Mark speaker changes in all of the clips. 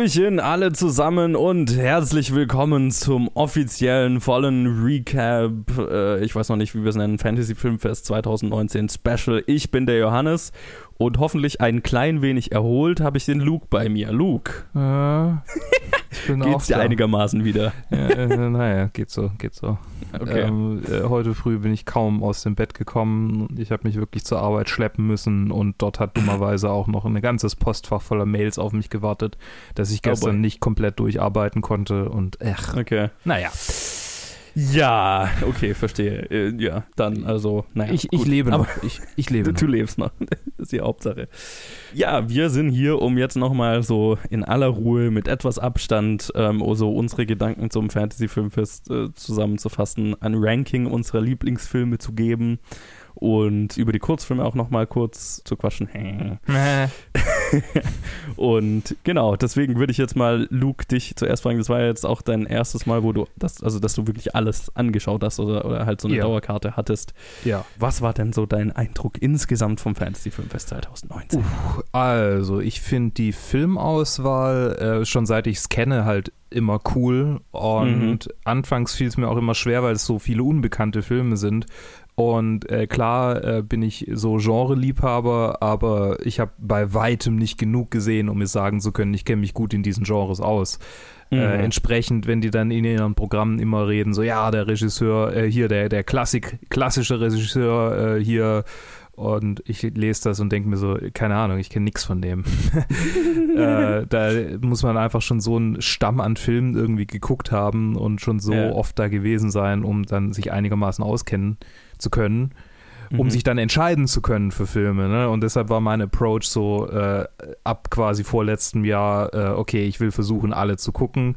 Speaker 1: Hallöchen alle zusammen und herzlich willkommen zum offiziellen vollen Recap. Äh, ich weiß noch nicht, wie wir es nennen. Fantasy Filmfest 2019 Special. Ich bin der Johannes und hoffentlich ein klein wenig erholt habe ich den Luke bei mir. Luke.
Speaker 2: Äh, ich bin
Speaker 1: Geht's dir einigermaßen wieder?
Speaker 2: Ja, äh, naja, geht so, geht so.
Speaker 1: Okay.
Speaker 2: Ähm, äh, heute früh bin ich kaum aus dem Bett gekommen. Ich habe mich wirklich zur Arbeit schleppen müssen und dort hat dummerweise auch noch ein ganzes Postfach voller Mails auf mich gewartet, dass ich
Speaker 1: Oh
Speaker 2: gestern
Speaker 1: boy.
Speaker 2: nicht komplett durcharbeiten konnte und ach,
Speaker 1: Okay.
Speaker 2: naja.
Speaker 1: Ja, okay, verstehe. Äh, ja, dann, also, naja.
Speaker 2: Ich, ich lebe
Speaker 1: Aber
Speaker 2: noch. Ich, ich lebe
Speaker 1: Du
Speaker 2: noch.
Speaker 1: lebst noch. Das ist die Hauptsache. Ja, wir sind hier, um jetzt nochmal so in aller Ruhe mit etwas Abstand ähm, so unsere Gedanken zum Fantasy Filmfest äh, zusammenzufassen, ein Ranking unserer Lieblingsfilme zu geben und über die Kurzfilme auch nochmal kurz zu quatschen. Und genau, deswegen würde ich jetzt mal Luke dich zuerst fragen, das war ja jetzt auch dein erstes Mal, wo du das, also dass du wirklich alles angeschaut hast oder, oder halt so eine
Speaker 2: Ja.
Speaker 1: Dauerkarte hattest.
Speaker 2: Ja.
Speaker 1: Was war denn so dein Eindruck insgesamt vom Fantasy Filmfest 2019?
Speaker 2: Also, ich finde die Filmauswahl äh, schon seit ich es kenne halt immer cool und anfangs fiel es mir auch immer schwer, weil es so viele unbekannte Filme sind. Und äh, klar äh, bin ich so Genre-Liebhaber, aber ich habe bei weitem nicht genug gesehen, um mir sagen zu können, ich kenne mich gut in diesen Genres aus. Äh,
Speaker 1: Mhm.
Speaker 2: entsprechend, wenn die dann in ihren Programmen immer reden, so ja, der Regisseur, äh, hier der, der Klassik, klassische Regisseur äh, hier und ich lese das und denke mir so, keine Ahnung, ich kenne nichts von dem. äh, da muss man einfach schon so einen Stamm an Filmen irgendwie geguckt haben und schon so
Speaker 1: Ja.
Speaker 2: oft da gewesen sein, um dann sich einigermaßen auskennen zu können um
Speaker 1: Mhm.
Speaker 2: sich dann entscheiden zu können für Filme. Ne? Und deshalb war mein Approach so äh, ab quasi vorletztem Jahr, äh, okay, ich will versuchen, alle zu gucken,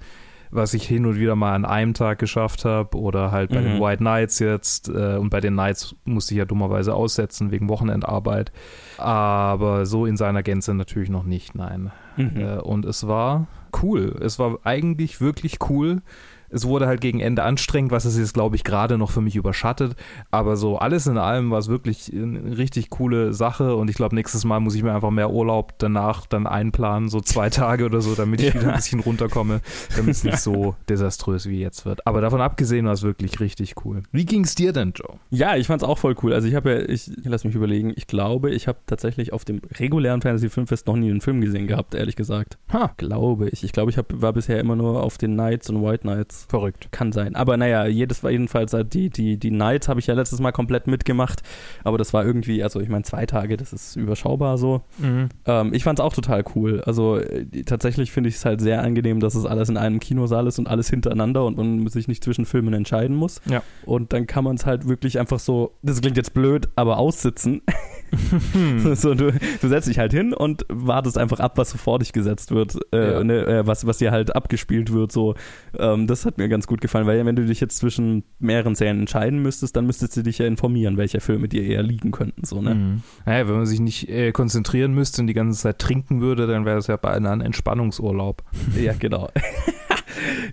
Speaker 2: was ich hin und wieder mal an einem Tag geschafft habe oder halt bei den
Speaker 1: Mhm.
Speaker 2: White Nights jetzt. Äh, und bei den Nights musste ich ja dummerweise aussetzen wegen Wochenendarbeit. Aber so in seiner Gänze natürlich noch nicht, nein.
Speaker 1: Mhm.
Speaker 2: Äh, und es war cool. Es war eigentlich wirklich cool. Es wurde halt gegen Ende anstrengend, was es jetzt, glaube ich, gerade noch für mich überschattet. Aber so alles in allem war es wirklich eine richtig coole Sache. Und ich glaube, nächstes Mal muss ich mir einfach mehr Urlaub danach dann einplanen, so zwei Tage oder so, damit ich
Speaker 1: Ja.
Speaker 2: wieder ein bisschen runterkomme, damit es nicht so desaströs wie jetzt wird. Aber davon abgesehen war es wirklich richtig cool. Wie ging es dir denn, Joe?
Speaker 1: Ja, ich fand's auch voll cool. Also ich habe ja, ich lass mich überlegen, ich glaube, ich habe tatsächlich auf dem regulären Fantasy Filmfest noch nie einen Film gesehen gehabt, ehrlich gesagt.
Speaker 2: Ha,
Speaker 1: Glaube ich. Ich glaube, ich hab, war bisher immer nur auf den Nights und White Nights.
Speaker 2: Verrückt.
Speaker 1: Kann sein. Aber naja, jedes war jedenfalls die, die, die Nights habe ich ja letztes Mal komplett mitgemacht. Aber das war irgendwie, also ich meine, zwei Tage, das ist überschaubar so.
Speaker 2: Mhm.
Speaker 1: Ähm, ich fand's auch total cool. Also äh, tatsächlich finde ich es halt sehr angenehm, dass es alles in einem Kinosaal ist und alles hintereinander und man sich nicht zwischen Filmen entscheiden muss.
Speaker 2: Ja.
Speaker 1: Und dann kann man es halt wirklich einfach so, das klingt jetzt blöd, aber aussitzen. so, du, du setzt dich halt hin und wartest einfach ab, was so vor dich gesetzt wird, äh,
Speaker 2: Ja.
Speaker 1: ne, äh, was, was dir halt abgespielt wird. So, ähm, das hat mir ganz gut gefallen, weil wenn du dich jetzt zwischen mehreren Serien entscheiden müsstest, dann müsstest du dich ja informieren, welche Filme dir eher liegen könnten. So, ne?
Speaker 2: Mhm. Naja, wenn man sich nicht äh, konzentrieren müsste und die ganze Zeit trinken würde, dann wäre das ja beinahe ein Entspannungsurlaub.
Speaker 1: Ja, genau.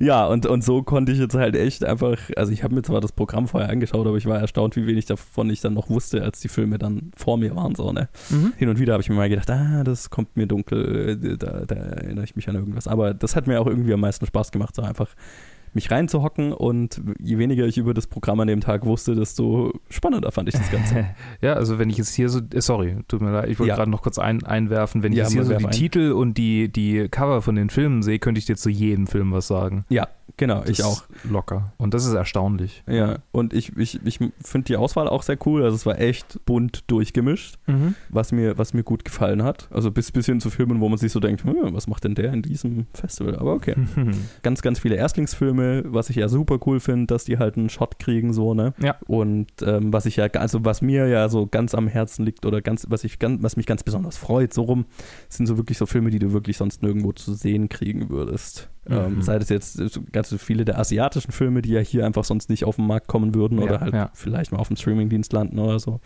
Speaker 1: ja, und, und so konnte ich jetzt halt echt einfach, also ich habe mir zwar das Programm vorher angeschaut, aber ich war erstaunt, wie wenig davon ich dann noch wusste, als die Filme dann vor mir waren. So, ne? Hin und wieder habe ich mir mal gedacht, ah, das kommt mir dunkel, äh, da, da erinnere ich mich an irgendwas. Aber das hat mir auch irgendwie am meisten Spaß gemacht, so einfach mich reinzuhocken und je weniger ich über das Programm an dem Tag wusste, desto spannender fand ich das Ganze.
Speaker 2: Ja, also wenn ich jetzt hier so, äh, sorry, tut mir leid, ich wollte
Speaker 1: Ja.
Speaker 2: gerade noch kurz ein, einwerfen, wenn ich
Speaker 1: Ja,
Speaker 2: jetzt hier so die
Speaker 1: ein.
Speaker 2: Titel und die, die Cover von den Filmen sehe, könnte ich dir zu jedem Film was sagen.
Speaker 1: ja, genau, ich
Speaker 2: Das
Speaker 1: auch.
Speaker 2: Locker. Und das ist erstaunlich.
Speaker 1: Ja, und ich, ich, ich finde die Auswahl auch sehr cool. Also es war echt bunt durchgemischt.
Speaker 2: Mhm.
Speaker 1: was mir, was mir gut gefallen hat. Also bis, bis hin zu Filmen, wo man sich so denkt, hm, was macht denn der in diesem Festival? Aber okay. Ganz, ganz viele Erstlingsfilme, was ich ja super cool finde, dass die halt einen Shot kriegen, so, ne?
Speaker 2: Ja.
Speaker 1: Und ähm, was ich ja, also was mir ja so ganz am Herzen liegt oder ganz, was ich ganz, was mich ganz besonders freut, so rum, sind so wirklich so Filme, die du wirklich sonst nirgendwo zu sehen kriegen würdest. Ähm,
Speaker 2: Mhm.
Speaker 1: sei das jetzt so ganz so viele der asiatischen Filme, die ja hier einfach sonst nicht auf den Markt kommen würden
Speaker 2: Ja,
Speaker 1: oder halt
Speaker 2: ja.
Speaker 1: vielleicht mal auf dem Streamingdienst landen oder so.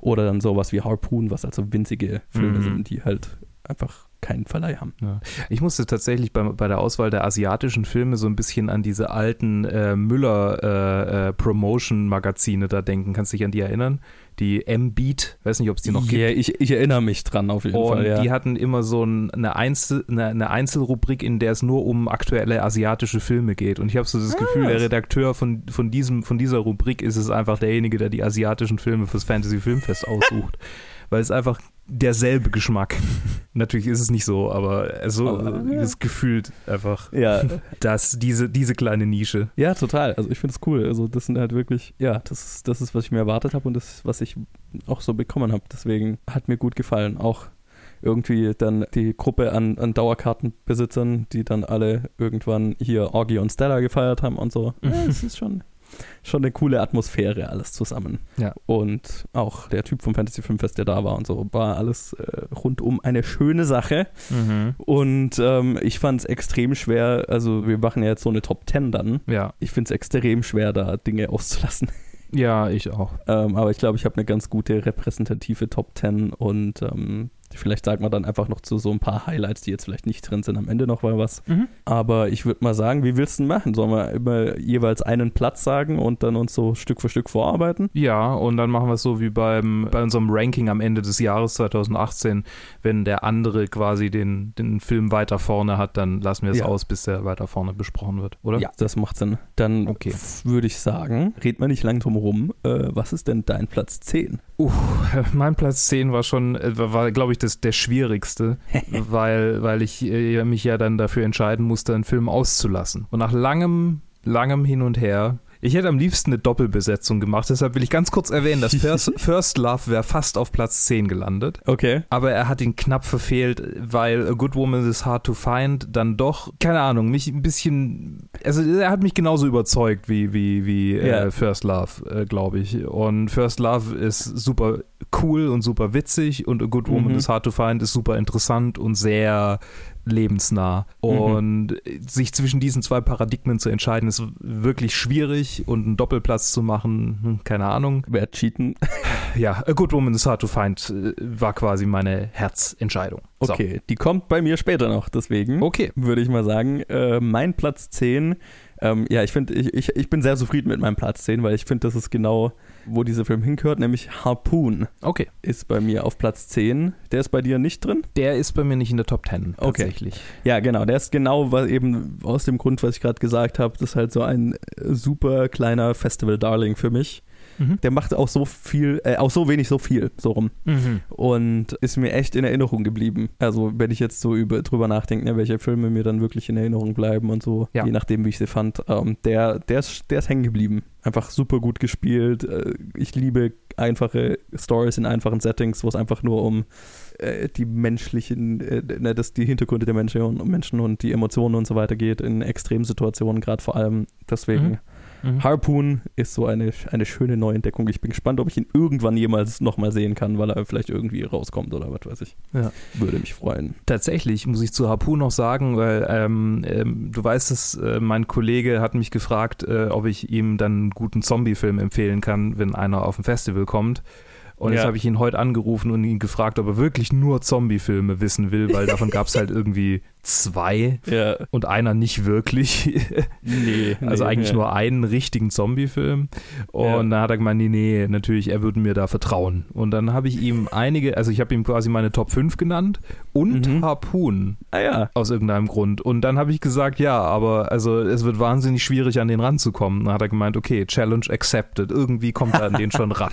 Speaker 1: Oder dann sowas wie Harpoon, was also winzige Filme
Speaker 2: Mhm.
Speaker 1: sind, die halt einfach keinen Verleih haben.
Speaker 2: Ja. Ich musste tatsächlich bei, bei der Auswahl der asiatischen Filme so ein bisschen an diese alten äh, Müller-Promotion-Magazine äh, äh, da denken. Kannst du dich an die erinnern? Die M-Beat, weiß nicht, ob es die noch
Speaker 1: yeah, gibt. Ich, ich erinnere mich dran auf jeden
Speaker 2: und
Speaker 1: Fall.
Speaker 2: Ja. Die hatten immer so ein, eine, Einzel, eine, eine, Einzelrubrik, in der es nur um aktuelle asiatische Filme geht. Und ich habe so das ah, Gefühl, der Redakteur von, von, diesem, von dieser Rubrik ist es einfach derjenige, der die asiatischen Filme fürs Fantasy Filmfest aussucht. Weil es einfach derselbe Geschmack. Natürlich ist es nicht so, aber so aber, ja. ist gefühlt einfach
Speaker 1: ja.
Speaker 2: dass diese, diese kleine Nische.
Speaker 1: Ja, total. Also ich finde es cool. Also das sind halt wirklich, ja, das ist, das ist, was ich mir erwartet habe und das, was ich auch so bekommen habe. Deswegen hat mir gut gefallen. Auch irgendwie dann die Gruppe an, an Dauerkartenbesitzern, die dann alle irgendwann hier Orgi und Stella gefeiert haben und so. Ja, es ist schon, schon eine coole Atmosphäre, alles zusammen.
Speaker 2: Ja.
Speaker 1: Und auch der Typ vom Fantasy Filmfest, der da war und so, war alles äh, rundum eine schöne Sache.
Speaker 2: Mhm.
Speaker 1: Und ähm, ich fand es extrem schwer, also wir machen ja jetzt so eine Top 10 dann.
Speaker 2: Ja.
Speaker 1: Ich finde es extrem schwer, da Dinge auszulassen.
Speaker 2: Ja, ich auch.
Speaker 1: Ähm, aber ich glaube, ich habe eine ganz gute repräsentative Top 10 und ähm, Vielleicht sagen wir dann einfach noch zu so ein paar Highlights, die jetzt vielleicht nicht drin sind, am Ende noch mal was.
Speaker 2: Mhm.
Speaker 1: Aber ich würde mal sagen, wie willst du denn machen? Sollen wir immer jeweils einen Platz sagen und dann uns so Stück für Stück vorarbeiten?
Speaker 2: Ja, und dann machen wir es so wie beim, bei unserem Ranking am Ende des Jahres 2018. Wenn der andere quasi den, den Film weiter vorne hat, dann lassen wir es ja. aus, bis der weiter vorne besprochen wird, oder?
Speaker 1: Ja, das macht Sinn. Dann okay. würde ich sagen, red mal nicht lang drum herum. Äh, was ist denn dein Platz 10?
Speaker 2: Uh, mein Platz 10 war schon, äh, war, glaube ich, das, der schwierigste, weil, weil ich äh, mich ja dann dafür entscheiden musste, einen Film auszulassen. Und nach langem, langem Hin und Her ich hätte am liebsten eine Doppelbesetzung gemacht, deshalb will ich ganz kurz erwähnen, dass First, First Love wäre fast auf Platz 10 gelandet.
Speaker 1: Okay.
Speaker 2: Aber er hat ihn knapp verfehlt, weil A Good Woman is Hard to Find dann doch, keine Ahnung, mich ein bisschen, also er hat mich genauso überzeugt wie, wie, wie yeah. äh, First Love, äh, glaube ich. Und First Love ist super cool und super witzig und A Good Woman mhm. is Hard to Find ist super interessant und sehr lebensnah. Mhm. Und mhm. sich zwischen diesen zwei Paradigmen zu entscheiden, ist wirklich schwierig und einen Doppelplatz zu machen, hm, keine Ahnung.
Speaker 1: Wer cheaten?
Speaker 2: Ja, A Good Woman is Hard to Find äh, war quasi meine Herzentscheidung.
Speaker 1: So. Okay, die kommt bei mir später noch, deswegen
Speaker 2: okay.
Speaker 1: würde ich mal sagen, äh, mein Platz 10 ähm, ja, ich finde, ich, ich, ich bin sehr zufrieden mit meinem Platz 10, weil ich finde, das ist genau, wo dieser Film hingehört, nämlich Harpoon.
Speaker 2: Okay.
Speaker 1: Ist bei mir auf Platz 10. Der ist bei dir nicht drin?
Speaker 2: Der ist bei mir nicht in der Top 10, tatsächlich. Okay.
Speaker 1: Ja, genau. Der ist genau weil eben aus dem Grund, was ich gerade gesagt habe. Das ist halt so ein super kleiner Festival-Darling für mich. Mhm. Der macht auch so viel, äh, auch so wenig so viel, so rum.
Speaker 2: Mhm.
Speaker 1: Und ist mir echt in Erinnerung geblieben. Also, wenn ich jetzt so über, drüber nachdenke, ne, welche Filme mir dann wirklich in Erinnerung bleiben und so, ja. je nachdem, wie ich sie fand, ähm, der, der ist, der ist hängen geblieben. Einfach super gut gespielt. Äh, ich liebe einfache Stories in einfachen Settings, wo es einfach nur um äh, die menschlichen, äh, ne, das, die Hintergründe der Menschen und, Menschen und die Emotionen und so weiter geht, in Extremsituationen gerade vor allem. Deswegen. Mhm Mhm. Harpoon ist so eine, eine schöne Neuentdeckung. Ich bin gespannt, ob ich ihn irgendwann jemals nochmal sehen kann, weil er vielleicht irgendwie rauskommt oder was weiß ich.
Speaker 2: Ja.
Speaker 1: Würde mich freuen.
Speaker 2: Tatsächlich muss ich zu Harpoon noch sagen, weil ähm, ähm, du weißt es, äh, mein Kollege hat mich gefragt, äh, ob ich ihm dann einen guten Zombie-Film empfehlen kann, wenn einer auf ein Festival kommt. Und ja. jetzt habe ich ihn heute angerufen und ihn gefragt, ob er wirklich nur Zombie-Filme wissen will, weil davon gab es halt irgendwie zwei
Speaker 1: ja.
Speaker 2: und einer nicht wirklich.
Speaker 1: Nee.
Speaker 2: also
Speaker 1: nee,
Speaker 2: eigentlich
Speaker 1: ja.
Speaker 2: nur einen richtigen Zombie-Film. Und dann hat er gemeint, nee, nee, natürlich, er würde mir da vertrauen. Und dann habe ich ihm einige, also ich habe ihm quasi meine Top 5 genannt und mhm. Harpoon.
Speaker 1: Ah ja.
Speaker 2: Aus irgendeinem Grund. Und dann habe ich gesagt, ja, aber also es wird wahnsinnig schwierig, an den ranzukommen. Dann hat er gemeint, okay, Challenge accepted. Irgendwie kommt er an den schon ran.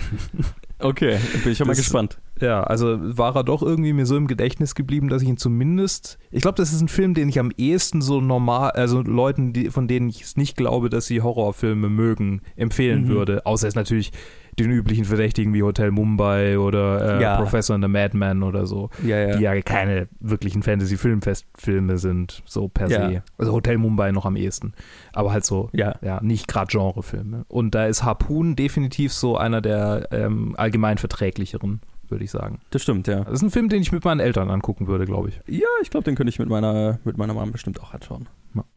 Speaker 1: Okay, bin ich schon mal gespannt.
Speaker 2: Ja, also war er doch irgendwie mir so im Gedächtnis geblieben, dass ich ihn zumindest. Ich glaube, das ist ein Film, den ich am ehesten so normal, also Leuten, die, von denen ich es nicht glaube, dass sie Horrorfilme mögen, empfehlen mhm. würde. Außer es natürlich den üblichen Verdächtigen wie Hotel Mumbai oder äh, ja. Professor and the Madman oder so,
Speaker 1: ja, ja.
Speaker 2: die ja keine wirklichen Fantasy-Filmfilme sind, so per se. Also Hotel Mumbai noch am ehesten. Aber halt so,
Speaker 1: ja,
Speaker 2: ja nicht gerade Genrefilme. Und da ist Harpoon definitiv so einer der ähm, allgemein verträglicheren würde ich sagen.
Speaker 1: Das stimmt, ja.
Speaker 2: Das ist ein Film, den ich mit meinen Eltern angucken würde, glaube ich.
Speaker 1: Ja, ich glaube, den könnte ich mit meiner, mit meiner Mom bestimmt auch anschauen.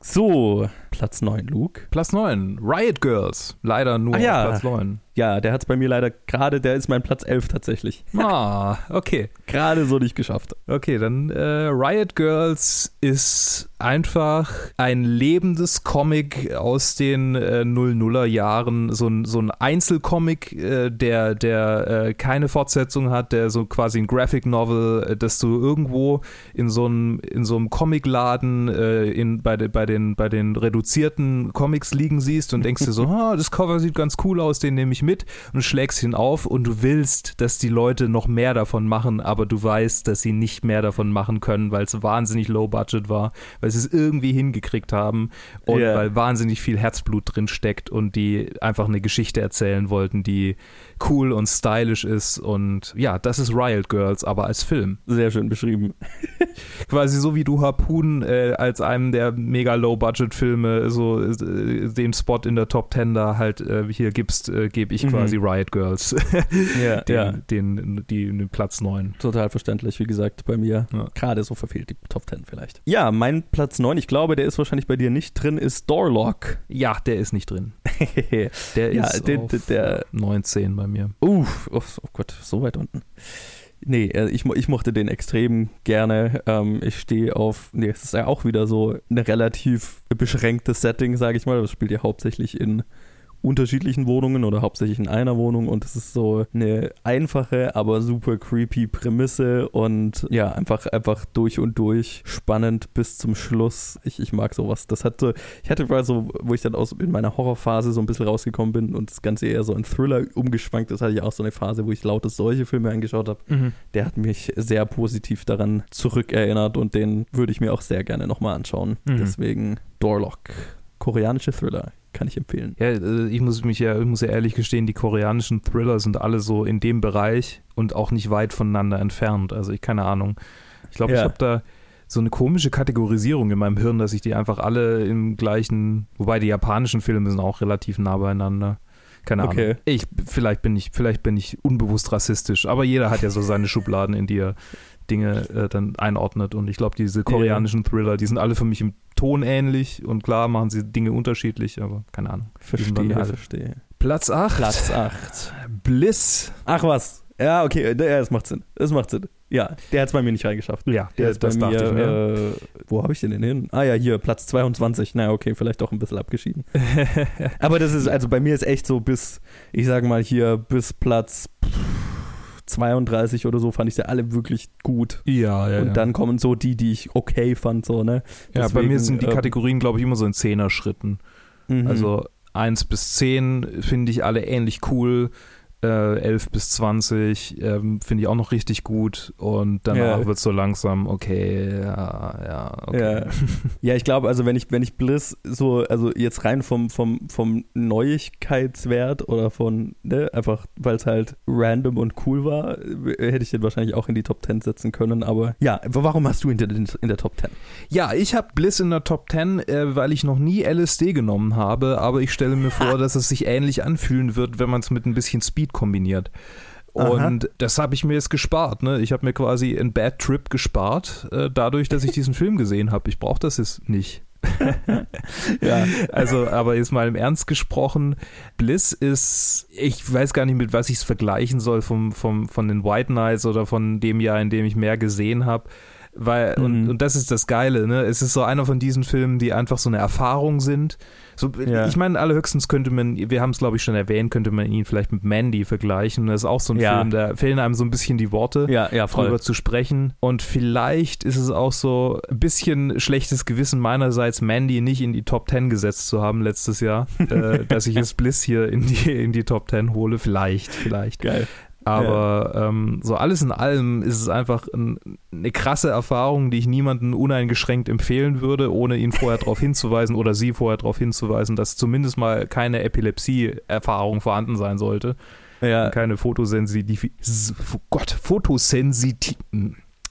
Speaker 1: So, Platz 9, Luke.
Speaker 2: Platz 9, Riot Girls. Leider nur
Speaker 1: Ach ja.
Speaker 2: Platz 9.
Speaker 1: Ja, der hat es bei mir leider gerade, der ist mein Platz 11 tatsächlich.
Speaker 2: Ah, okay.
Speaker 1: Gerade so nicht geschafft.
Speaker 2: Okay, dann äh, Riot Girls ist einfach ein lebendes Comic aus den äh, 00er Jahren. So ein, so ein Einzelcomic, äh, der, der äh, keine Fortsetzung hat, der so quasi ein Graphic Novel, äh, das du irgendwo in so einem, in so einem Comicladen äh, in, bei, de, bei, den, bei den reduzierten Comics liegen siehst und denkst dir so, ah, das Cover sieht ganz cool aus, den nehme ich mit und schlägst ihn auf und du willst, dass die Leute noch mehr davon machen, aber du weißt, dass sie nicht mehr davon machen können, weil es wahnsinnig low budget war, weil sie es irgendwie hingekriegt haben und
Speaker 1: Ja.
Speaker 2: weil wahnsinnig viel Herzblut drin steckt und die einfach eine Geschichte erzählen wollten, die cool und stylish ist und ja, das ist Riot Girls, aber als Film.
Speaker 1: Sehr schön beschrieben.
Speaker 2: Quasi so wie du Harpoon äh, als einem der mega Low-Budget-Filme so äh, den Spot in der Top Ten da halt äh, hier gibst, äh, gebe ich
Speaker 1: Mhm.
Speaker 2: quasi Riot Girls
Speaker 1: Ja,
Speaker 2: den,
Speaker 1: ja.
Speaker 2: den, die, den Platz 9.
Speaker 1: Total verständlich, wie gesagt, bei mir.
Speaker 2: Ja.
Speaker 1: Gerade so verfehlt die Top 10 vielleicht. Ja, mein Platz 9, ich glaube, der ist wahrscheinlich bei dir nicht drin, ist Doorlock.
Speaker 2: Ja, der ist nicht drin. Der
Speaker 1: Ja,
Speaker 2: ist
Speaker 1: der-
Speaker 2: auf
Speaker 1: der-
Speaker 2: 19 bei mir.
Speaker 1: Uff, oh, oh Gott, so weit unten. Nee, äh, ich, ich mochte den extrem gerne. Ähm, ich stehe auf, nee, es ist ja auch wieder so ein relativ beschränktes Setting, sage ich mal. Das spielt ja hauptsächlich in unterschiedlichen Wohnungen oder hauptsächlich in einer Wohnung und es ist so eine einfache, aber super creepy Prämisse und ja, einfach, einfach durch und durch spannend bis zum Schluss. Ich, ich mag sowas. Das hatte, ich hatte mal so, wo ich dann aus in meiner Horrorphase so ein bisschen rausgekommen bin und das Ganze eher so in Thriller umgeschwankt ist, hatte ich auch so eine Phase, wo ich lautes solche Filme angeschaut habe. Der hat mich sehr positiv daran zurückerinnert und den würde ich mir auch sehr gerne nochmal anschauen.
Speaker 2: Mhm.
Speaker 1: Deswegen Doorlock. Koreanische Thriller. Kann ich empfehlen.
Speaker 2: Ja, äh, ich muss mich ja, ich muss ja ehrlich gestehen, die koreanischen Thriller sind alle so in dem Bereich und auch nicht weit voneinander entfernt. Also ich keine Ahnung. Ich glaube, ich
Speaker 1: Ja.
Speaker 2: habe da so eine komische Kategorisierung in meinem Hirn, dass ich die einfach alle im gleichen, wobei die japanischen Filme sind auch relativ nah beieinander. Keine Ahnung.
Speaker 1: Okay.
Speaker 2: Ich vielleicht bin ich vielleicht bin ich unbewusst rassistisch, aber jeder hat ja so seine Schubladen, in die er Dinge äh, dann einordnet und ich glaube, diese koreanischen Thriller, die sind alle für mich im Ton ähnlich und klar machen sie Dinge unterschiedlich, aber keine Ahnung.
Speaker 1: Verstehe, verstehe.
Speaker 2: Platz 8.
Speaker 1: Platz 8.
Speaker 2: Bliss.
Speaker 1: Ach was. Ja, okay, das macht Sinn. Das macht Sinn. Ja, der hat es bei mir nicht reingeschafft.
Speaker 2: Ja,
Speaker 1: Der ist bei
Speaker 2: das
Speaker 1: mir,
Speaker 2: ich mir.
Speaker 1: Äh, wo habe ich den denn hin? Ah ja, hier, Platz 22. Na okay, vielleicht auch ein bisschen abgeschieden. Aber das ist, also bei mir ist echt so bis, ich sage mal hier, bis Platz pff, 32 oder so fand ich sie alle wirklich gut.
Speaker 2: ja, ja.
Speaker 1: Und
Speaker 2: ja.
Speaker 1: dann kommen so die, die ich okay fand, so, ne?
Speaker 2: ja, bei mir
Speaker 1: deswegen,
Speaker 2: sind die
Speaker 1: ähm,
Speaker 2: Kategorien, glaube ich, immer so in Zehner-Schritten.
Speaker 1: Mhm.
Speaker 2: Also 1 bis 10 finde ich alle ähnlich cool. Äh, 11 bis 20 ähm, finde ich auch noch richtig gut. Und danach
Speaker 1: Ja.
Speaker 2: wird es so langsam, okay, ja, ja, okay.
Speaker 1: Ja. ja, ich glaube, also wenn ich, wenn ich Bliss so, also jetzt rein vom, vom, vom Neuigkeitswert oder von, ne, einfach weil es halt random und cool war, äh, hätte ich den wahrscheinlich auch in die Top 10 setzen können. Aber ja, warum hast du ihn denn in, in der Top 10?
Speaker 2: Ja, ich habe Bliss in der Top 10, äh, weil ich noch nie LSD genommen habe, aber ich stelle mir vor, dass es sich ähnlich anfühlen wird, wenn man es mit ein bisschen Speed kombiniert. Und das habe ich mir jetzt gespart. Ne? Ich habe mir quasi einen Bad Trip gespart, äh, dadurch, dass ich diesen Film gesehen habe. Ich brauche das jetzt nicht.
Speaker 1: Ja.
Speaker 2: Also, aber jetzt mal im Ernst gesprochen, Bliss ist, ich weiß gar nicht, mit was ich es vergleichen soll vom, vom, von den White Knights oder von dem Jahr, in dem ich mehr gesehen habe. Weil, und,
Speaker 1: Mhm.
Speaker 2: und das ist das Geile, ne? Es ist so einer von diesen Filmen, die einfach so eine Erfahrung sind. So,
Speaker 1: Ja.
Speaker 2: Ich meine, allerhöchstens könnte man, wir haben es glaube ich schon erwähnt, könnte man ihn vielleicht mit Mandy vergleichen. Das ist auch so ein
Speaker 1: Ja.
Speaker 2: Film, da fehlen einem so ein bisschen die Worte
Speaker 1: Ja, ja, voll.
Speaker 2: drüber zu sprechen. Und vielleicht ist es auch so ein bisschen schlechtes Gewissen meinerseits, Mandy nicht in die Top 10 gesetzt zu haben letztes Jahr, äh, dass ich jetzt Bliss hier in die, in die Top 10 hole. Vielleicht, vielleicht.
Speaker 1: Geil.
Speaker 2: Aber ähm, so alles in allem ist es einfach ein, eine krasse Erfahrung, die ich niemandem uneingeschränkt empfehlen würde, ohne ihn vorher darauf hinzuweisen oder sie vorher darauf hinzuweisen, dass zumindest mal keine Epilepsie-Erfahrung vorhanden sein sollte
Speaker 1: Ja,
Speaker 2: keine Fotosensitiv oh Gott, Fotosensiti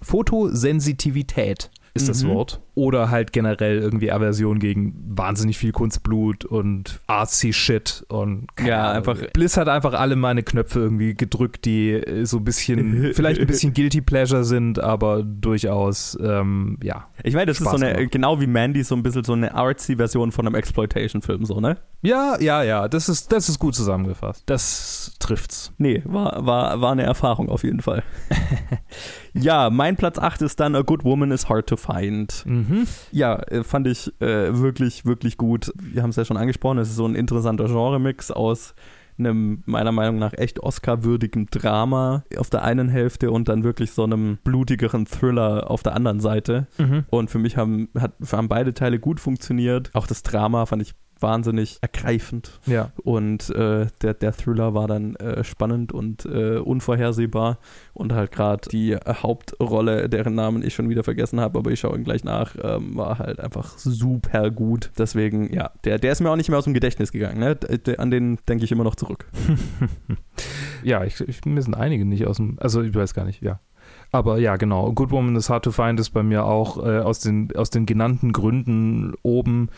Speaker 2: Fotosensitivität ist das
Speaker 1: Mhm.
Speaker 2: Wort. Oder halt generell irgendwie Aversion gegen wahnsinnig viel Kunstblut und artsy Shit und
Speaker 1: ja, einfach
Speaker 2: Bliss hat einfach alle meine Knöpfe irgendwie gedrückt, die so ein bisschen, vielleicht ein bisschen guilty pleasure sind, aber durchaus, ähm, ja.
Speaker 1: Ich meine, das Spaß ist so eine, gemacht. genau wie Mandy, so ein bisschen so eine artsy Version von einem Exploitation-Film, so, ne?
Speaker 2: Ja, ja, ja, das ist, das ist gut zusammengefasst. Das trifft's.
Speaker 1: Nee, war, war, war eine Erfahrung auf jeden Fall. ja, mein Platz 8 ist dann A Good Woman is Hard to Find. Mhm. Ja, äh, fand ich äh, wirklich, wirklich gut. Wir haben es ja schon angesprochen, es ist so ein interessanter Genre-Mix aus einem meiner Meinung nach echt Oscar-würdigen Drama auf der einen Hälfte und dann wirklich so einem blutigeren Thriller auf der anderen Seite. Mhm. Und für mich haben, hat, haben beide Teile gut funktioniert. Auch das Drama fand ich wahnsinnig ergreifend.
Speaker 2: Ja.
Speaker 1: Und äh, der, der Thriller war dann äh, spannend und äh, unvorhersehbar. Und halt gerade die Hauptrolle, deren Namen ich schon wieder vergessen habe, aber ich schaue ihn gleich nach, ähm, war halt einfach super gut. Deswegen, ja, der, der ist mir auch nicht mehr aus dem Gedächtnis gegangen. Ne? An den denke ich immer noch zurück.
Speaker 2: ja, ich, ich, mir sind einige nicht aus dem, also ich weiß gar nicht, ja. Aber ja, genau. Good Woman is Hard to Find ist bei mir auch äh, aus, den, aus den genannten Gründen oben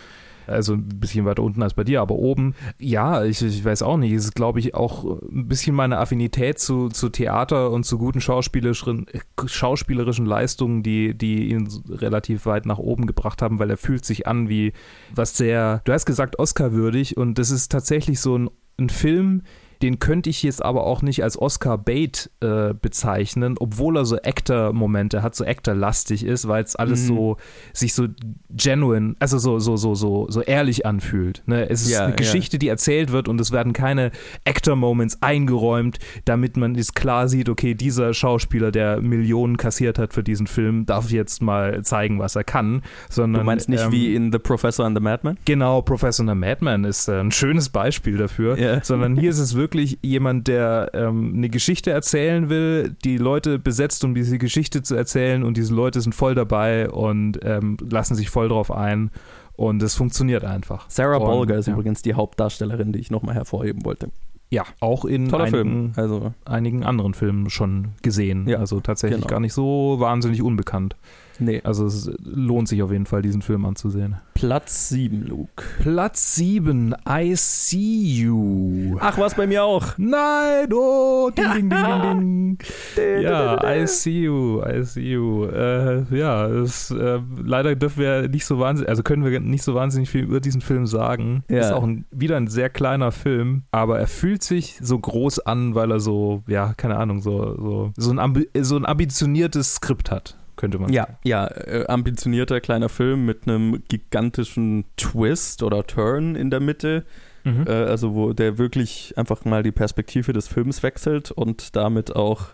Speaker 2: also ein bisschen weiter unten als bei dir, aber oben, ja, ich, ich weiß auch nicht, es ist, glaube ich, auch ein bisschen meine Affinität zu, zu Theater und zu guten schauspielerischen, schauspielerischen Leistungen, die, die ihn relativ weit nach oben gebracht haben, weil er fühlt sich an wie was sehr, du hast gesagt, Oscar-würdig. Und das ist tatsächlich so ein, ein Film, den könnte ich jetzt aber auch nicht als Oscar Bait äh, bezeichnen, obwohl er so Actor-Momente hat, so Actor-lastig ist, weil es alles mhm. so sich so genuine, also so, so, so, so, so ehrlich anfühlt. Ne? Es ist ja, eine Geschichte, ja. die erzählt wird und es werden keine Actor-Moments eingeräumt, damit man es klar sieht, okay, dieser Schauspieler, der Millionen kassiert hat für diesen Film, darf jetzt mal zeigen, was er kann. Sondern,
Speaker 1: du meinst nicht ähm, wie in The Professor and the Madman?
Speaker 2: Genau, Professor and the Madman ist äh, ein schönes Beispiel dafür, yeah. sondern hier ist es wirklich wirklich jemand, der ähm, eine Geschichte erzählen will, die Leute besetzt, um diese Geschichte zu erzählen und diese Leute sind voll dabei und ähm, lassen sich voll drauf ein und es funktioniert einfach.
Speaker 1: Sarah und, Bolger ist ja. übrigens die Hauptdarstellerin, die ich nochmal hervorheben wollte.
Speaker 2: Ja, auch in einigen, also. einigen anderen Filmen schon gesehen. Ja, also tatsächlich genau. gar nicht so wahnsinnig unbekannt. Nee. Also es lohnt sich auf jeden Fall, diesen Film anzusehen.
Speaker 1: Platz 7, Luke.
Speaker 2: Platz 7, I See You.
Speaker 1: Ach, was bei mir auch.
Speaker 2: Nein, oh, ding, ding, ding, ding, Ja, I See You, I See You. Äh, ja, es, äh, leider dürfen wir nicht so wahnsinnig, also können wir nicht so wahnsinnig viel über diesen Film sagen. Ja. Ist auch ein, wieder ein sehr kleiner Film, aber er fühlt sich so groß an, weil er so, ja, keine Ahnung, so, so, so, ein, so ein ambitioniertes Skript hat könnte man
Speaker 1: ja, sagen. Ja, äh, ambitionierter kleiner Film mit einem gigantischen Twist oder Turn in der Mitte. Mhm. Äh, also wo der wirklich einfach mal die Perspektive des Films wechselt und damit auch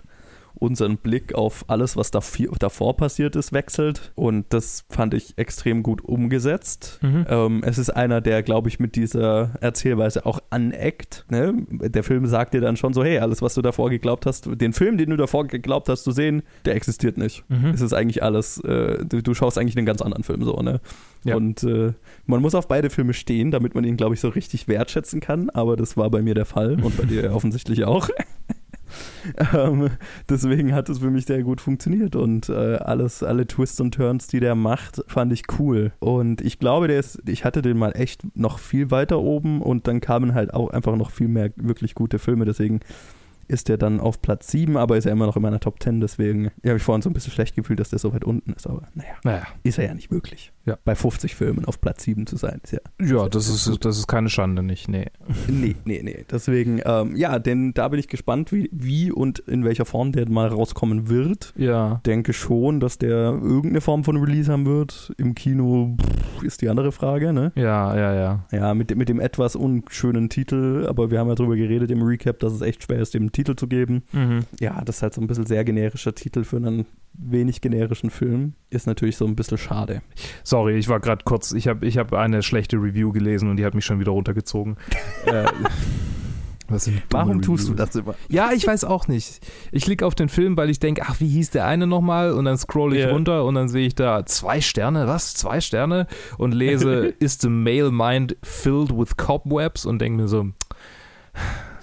Speaker 1: unseren Blick auf alles, was davor passiert ist, wechselt. Und das fand ich extrem gut umgesetzt. Mhm. Ähm, es ist einer, der, glaube ich, mit dieser Erzählweise auch aneckt. Ne? Der Film sagt dir dann schon so, hey, alles, was du davor geglaubt hast, den Film, den du davor geglaubt hast zu sehen, der existiert nicht. Mhm. Es ist eigentlich alles, äh, du, du, schaust eigentlich einen ganz anderen Film so, ne? Ja. Und äh, man muss auf beide Filme stehen, damit man ihn, glaube ich, so richtig wertschätzen kann. Aber das war bei mir der Fall und bei dir offensichtlich auch. ähm, deswegen hat es für mich sehr gut funktioniert und äh, alles, alle Twists und Turns, die der macht, fand ich cool. Und ich glaube, der ist, ich hatte den mal echt noch viel weiter oben und dann kamen halt auch einfach noch viel mehr wirklich gute Filme. Deswegen ist der dann auf Platz 7, aber ist er immer noch in meiner Top 10, deswegen habe ich vorhin so ein bisschen schlecht gefühlt, dass der so weit unten ist, aber naja, naja. ist er ja nicht möglich. Ja. Bei 50 Filmen auf Platz 7 zu sein. Ist ja,
Speaker 2: ja, das, ist, das ist keine Schande, nicht, nee.
Speaker 1: Nee, nee, nee. Deswegen, ähm, ja, denn da bin ich gespannt, wie, wie und in welcher Form der mal rauskommen wird.
Speaker 2: Ja.
Speaker 1: Denke schon, dass der irgendeine Form von Release haben wird. Im Kino pff, ist die andere Frage, ne?
Speaker 2: Ja, ja, ja.
Speaker 1: Ja, mit, mit dem etwas unschönen Titel, aber wir haben ja darüber geredet im Recap, dass es echt schwer ist, dem Titel zu geben. Mhm. Ja, das ist halt so ein bisschen sehr generischer Titel für einen wenig generischen Film. Ist natürlich so ein bisschen schade.
Speaker 2: Sorry, ich war gerade kurz, ich habe ich hab eine schlechte Review gelesen und die hat mich schon wieder runtergezogen. äh,
Speaker 1: Warum tust du das immer?
Speaker 2: Ja, ich weiß auch nicht. Ich klicke auf den Film, weil ich denke, ach, wie hieß der eine nochmal? Und dann scroll ich yeah. runter und dann sehe ich da zwei Sterne, was? Zwei Sterne? Und lese, is the male mind filled with cobwebs? Und denke mir so,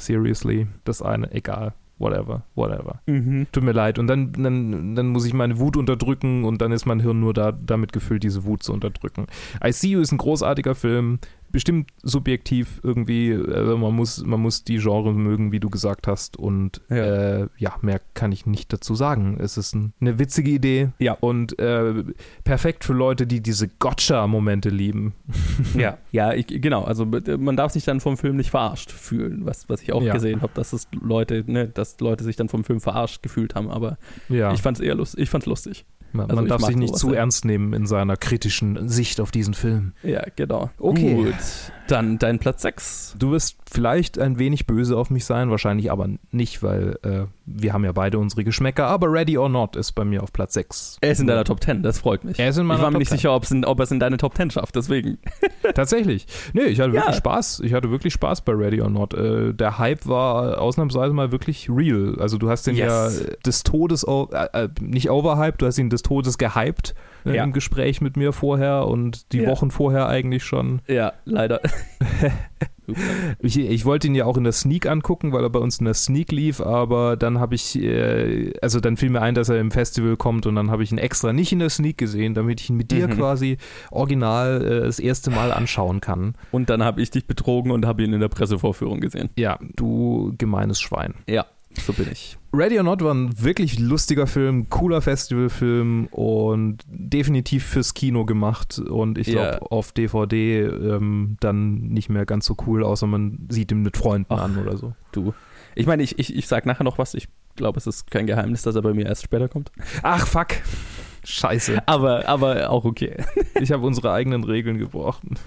Speaker 2: seriously, das eine, egal whatever, whatever. Mhm. Tut mir leid. Und dann, dann, dann muss ich meine Wut unterdrücken und dann ist mein Hirn nur da, damit gefüllt, diese Wut zu unterdrücken. I See You ist ein großartiger Film bestimmt subjektiv irgendwie, also man muss, man muss die Genre mögen, wie du gesagt hast. Und ja, äh, ja mehr kann ich nicht dazu sagen. Es ist ein, eine witzige Idee
Speaker 1: ja.
Speaker 2: und äh, perfekt für Leute, die diese Gotcha-Momente lieben.
Speaker 1: Ja, ja, ich, genau. Also man darf sich dann vom Film nicht verarscht fühlen, was, was ich auch ja. gesehen habe, dass es Leute, ne, dass Leute sich dann vom Film verarscht gefühlt haben. Aber ja. ich fand es eher lustig. Ich fand's lustig.
Speaker 2: Man, also man darf sich nicht zu ja. ernst nehmen in seiner kritischen Sicht auf diesen Film.
Speaker 1: Ja, genau. Okay. Gut. Dann dein Platz 6.
Speaker 2: Du wirst vielleicht ein wenig böse auf mich sein, wahrscheinlich aber nicht, weil äh, wir haben ja beide unsere Geschmäcker, aber Ready or Not ist bei mir auf Platz 6.
Speaker 1: Er ist in deiner Top 10, das freut mich.
Speaker 2: Er ist in meiner
Speaker 1: ich war
Speaker 2: mir
Speaker 1: nicht 10. sicher, in, ob er es in deine Top 10 schafft, deswegen.
Speaker 2: Tatsächlich. Nee, ich hatte ja. wirklich Spaß. Ich hatte wirklich Spaß bei Ready or Not. Äh, der Hype war ausnahmsweise mal wirklich real. Also du hast den yes. ja des Todes, äh, äh, nicht overhyped, du hast ihn des Todes gehypt äh, ja. im Gespräch mit mir vorher und die ja. Wochen vorher eigentlich schon.
Speaker 1: Ja, leider.
Speaker 2: ich, ich, wollte ihn ja auch in der Sneak angucken, weil er bei uns in der Sneak lief, aber dann habe ich, äh, also dann fiel mir ein, dass er im Festival kommt und dann habe ich ihn extra nicht in der Sneak gesehen, damit ich ihn mit dir mhm. quasi original äh, das erste Mal anschauen kann.
Speaker 1: Und dann habe ich dich betrogen und habe ihn in der Pressevorführung gesehen.
Speaker 2: Ja, du gemeines Schwein.
Speaker 1: Ja, so bin ich.
Speaker 2: Ready or Not war ein wirklich lustiger Film, cooler Festivalfilm und definitiv fürs Kino gemacht. Und ich glaube, yeah. auf DVD ähm, dann nicht mehr ganz so cool, außer man sieht ihn mit Freunden Ach, an oder so.
Speaker 1: Du. Ich meine, ich, ich, ich sag nachher noch was. Ich glaube, es ist kein Geheimnis, dass er bei mir erst später kommt.
Speaker 2: Ach, fuck. Scheiße.
Speaker 1: Aber, aber auch okay.
Speaker 2: Ich habe unsere eigenen Regeln gebrochen.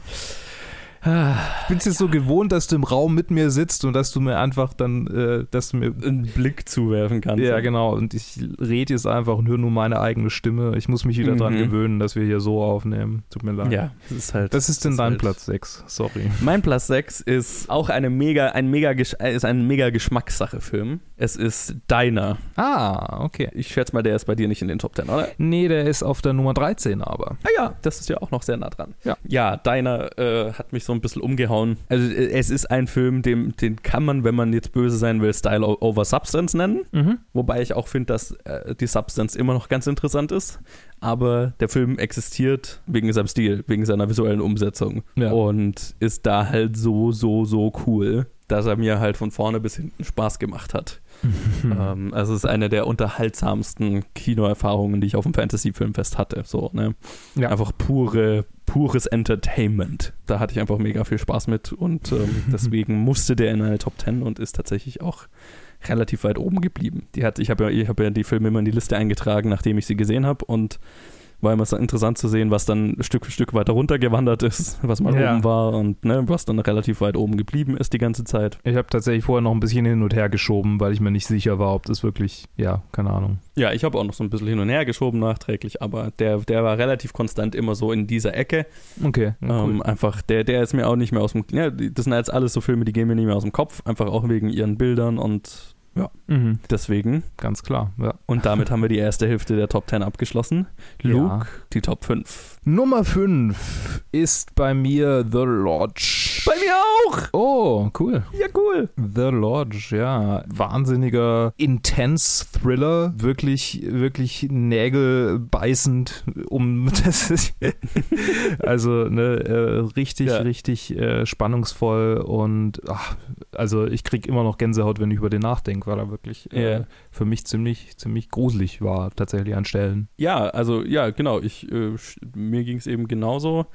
Speaker 2: Ich bin es jetzt so gewohnt, dass du im Raum mit mir sitzt und dass du mir einfach dann, äh, dass du mir
Speaker 1: einen Blick zuwerfen kannst.
Speaker 2: Ja, genau. Und ich rede jetzt einfach und höre nur meine eigene Stimme. Ich muss mich wieder mhm. daran gewöhnen, dass wir hier so aufnehmen. Tut mir leid.
Speaker 1: Ja,
Speaker 2: das ist halt. Das ist denn dein halt Platz 6. Sorry.
Speaker 1: Mein Platz 6 ist auch eine mega, ein mega, ist ein mega Geschmackssache-Film. Es ist Deiner.
Speaker 2: Ah, okay.
Speaker 1: Ich schätze mal, der ist bei dir nicht in den Top 10, oder?
Speaker 2: Nee, der ist auf der Nummer 13 aber.
Speaker 1: Ah ja, das ist ja auch noch sehr nah dran.
Speaker 2: Ja,
Speaker 1: ja Deiner äh, hat mich so ein bisschen umgehauen. Also äh, es ist ein Film, dem, den kann man, wenn man jetzt böse sein will, Style over Substance nennen. Mhm. Wobei ich auch finde, dass äh, die Substance immer noch ganz interessant ist. Aber der Film existiert wegen seinem Stil, wegen seiner visuellen Umsetzung. Ja. Und ist da halt so, so, so cool, dass er mir halt von vorne bis hinten Spaß gemacht hat. ähm, also es ist eine der unterhaltsamsten Kinoerfahrungen, die ich auf dem Fantasy-Filmfest hatte. So, ne? Ja. Einfach pure, pures Entertainment. Da hatte ich einfach mega viel Spaß mit und ähm, deswegen musste der in eine Top 10 und ist tatsächlich auch relativ weit oben geblieben. Die hat, ich habe ja, hab ja die Filme immer in die Liste eingetragen, nachdem ich sie gesehen habe und war immer interessant zu sehen, was dann Stück für Stück weiter runtergewandert ist, was mal ja. oben war und ne, was dann relativ weit oben geblieben ist die ganze Zeit.
Speaker 2: Ich habe tatsächlich vorher noch ein bisschen hin und her geschoben, weil ich mir nicht sicher war, ob das wirklich, ja, keine Ahnung.
Speaker 1: Ja, ich habe auch noch so ein bisschen hin und her geschoben nachträglich, aber der, der war relativ konstant immer so in dieser Ecke.
Speaker 2: Okay.
Speaker 1: Ja, cool. ähm, einfach, der, der ist mir auch nicht mehr aus dem, ja, das sind jetzt alles so Filme, die gehen mir nicht mehr aus dem Kopf, einfach auch wegen ihren Bildern und ja, mhm. deswegen.
Speaker 2: Ganz klar, ja.
Speaker 1: Und damit haben wir die erste Hälfte der Top 10 abgeschlossen. Luke, ja. die Top 5.
Speaker 2: Nummer 5 ist bei mir The Lodge.
Speaker 1: Bei mir auch!
Speaker 2: Oh, cool.
Speaker 1: Ja, cool.
Speaker 2: The Lodge, ja. Wahnsinniger Intense Thriller. Wirklich, wirklich nägelbeißend. Um das also, ne, äh, richtig, ja. richtig äh, spannungsvoll und ach, also ich krieg immer noch Gänsehaut, wenn ich über den nachdenke, weil er wirklich äh, yeah. für mich ziemlich, ziemlich gruselig war, tatsächlich an Stellen.
Speaker 1: Ja, also ja, genau. Ich, äh, mir ging es eben genauso.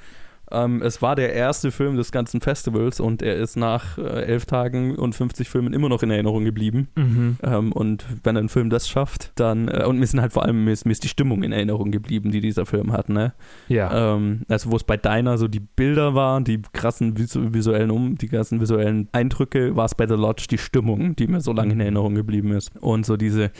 Speaker 1: Ähm, es war der erste Film des ganzen Festivals und er ist nach äh, elf Tagen und 50 Filmen immer noch in Erinnerung geblieben. Mhm. Ähm, und wenn ein Film das schafft, dann, äh, und mir sind halt vor allem, mir ist, mir ist, die Stimmung in Erinnerung geblieben, die dieser Film hat, ne?
Speaker 2: Ja.
Speaker 1: Ähm, also wo es bei Deiner so die Bilder waren, die krassen visuellen um, die krassen visuellen Eindrücke, war es bei The Lodge die Stimmung, die mir so lange in mhm. Erinnerung geblieben ist. Und so diese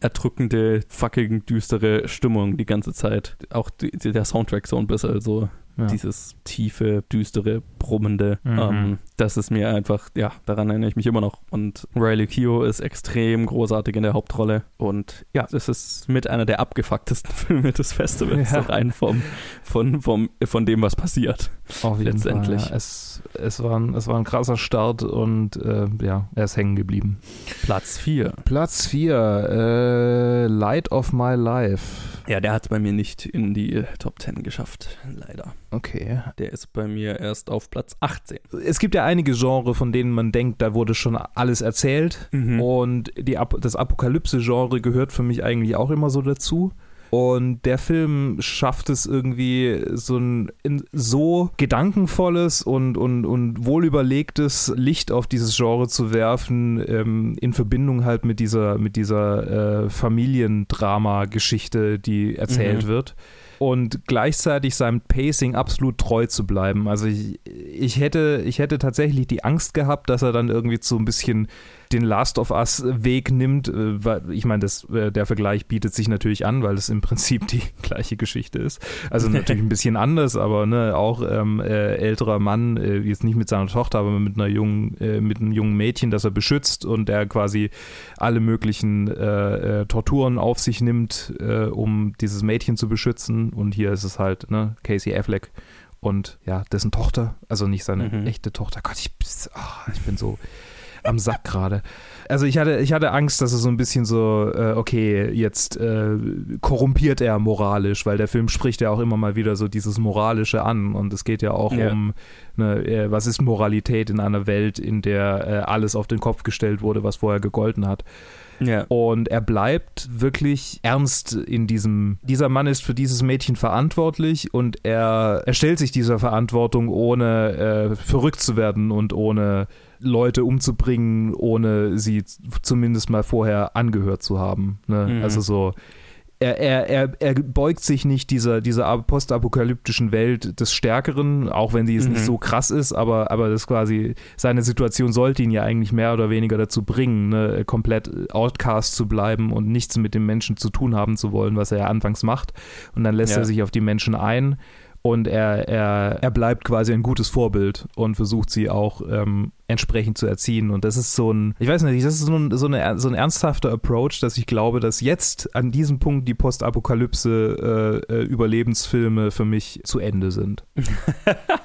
Speaker 1: erdrückende, fucking düstere Stimmung die ganze Zeit. Auch die, der Soundtrack so ein bisschen so ja. Dieses tiefe, düstere, brummende. Mhm. Ähm, das ist mir einfach, ja, daran erinnere ich mich immer noch. Und Riley Keough ist extrem großartig in der Hauptrolle. Und ja, das ist mit einer der abgefucktesten Filme des Festivals, ja. rein vom, von, vom, von dem, was passiert.
Speaker 2: Auf jeden
Speaker 1: Letztendlich.
Speaker 2: Fall. Ja. Es, es, war ein, es war ein krasser Start und äh, ja, er ist hängen geblieben.
Speaker 1: Platz 4.
Speaker 2: Platz 4, äh, Light of My Life.
Speaker 1: Ja, der hat es bei mir nicht in die äh, Top 10 geschafft, leider.
Speaker 2: Okay.
Speaker 1: Der ist bei mir erst auf Platz 18.
Speaker 2: Es gibt ja einige Genres, von denen man denkt, da wurde schon alles erzählt.
Speaker 1: Mhm.
Speaker 2: Und die, das Apokalypse-Genre gehört für mich eigentlich auch immer so dazu. Und der Film schafft es irgendwie, so ein in so gedankenvolles und, und, und wohlüberlegtes Licht auf dieses Genre zu werfen, ähm, in Verbindung halt mit dieser, mit dieser äh, Familiendrama-Geschichte, die erzählt
Speaker 1: Mhm.
Speaker 2: wird. Und gleichzeitig seinem Pacing absolut treu zu bleiben. Also ich, ich, hätte, ich hätte tatsächlich die Angst gehabt, dass er dann irgendwie so ein bisschen den Last of Us Weg nimmt. äh, weil- Ich meine, das, äh, der Vergleich bietet sich natürlich an, weil es im Prinzip die gleiche Geschichte ist. Also natürlich ein bisschen anders, aber ne, auch ähm, äh, älterer Mann, äh, jetzt nicht mit seiner Tochter, aber mit einer jungen, äh, mit einem jungen Mädchen, das er beschützt und der quasi alle möglichen äh, Torturen auf sich nimmt, um dieses Mädchen zu beschützen. Und hier ist es halt ne, Casey Affleck und ja, dessen Tochter, also nicht seine
Speaker 1: Mhm.
Speaker 2: echte Tochter. Gott, ich, ah, ich bin so am Sack gerade. Also ich hatte, ich hatte Angst, dass es so ein bisschen so, äh, okay, jetzt äh, korrumpiert er moralisch, weil der Film spricht ja auch immer mal wieder so dieses Moralische an und es geht ja auch
Speaker 1: Ja.
Speaker 2: um, ne, äh, was ist Moralität in einer Welt, in der äh, alles auf den Kopf gestellt wurde, was vorher gegolten hat.
Speaker 1: Ja.
Speaker 2: Und er bleibt wirklich ernst in diesem. Dieser Mann ist für dieses Mädchen verantwortlich und er, er stellt sich dieser Verantwortung, ohne äh, verrückt zu werden und ohne Leute umzubringen, ohne sie zumindest mal vorher angehört zu haben. Ne?
Speaker 1: Mhm.
Speaker 2: Also so. Er, er, er, er beugt sich nicht dieser, dieser ap- postapokalyptischen Welt des Stärkeren, auch wenn die es nicht
Speaker 1: Mhm.
Speaker 2: so krass ist, aber, aber das quasi, seine Situation sollte ihn ja eigentlich mehr oder weniger dazu bringen, ne, komplett Outcast zu bleiben und nichts mit dem Menschen zu tun haben zu wollen, was er ja anfangs macht. Und dann lässt
Speaker 1: Ja.
Speaker 2: er sich auf die Menschen ein und er, er, er bleibt quasi ein gutes Vorbild und versucht sie auch ähm, entsprechend zu erziehen. Und das ist so ein, ich weiß nicht, das ist so ein, so, eine, so ein ernsthafter Approach, dass ich glaube, dass jetzt an diesem Punkt die Postapokalypse-Überlebensfilme für mich zu Ende sind.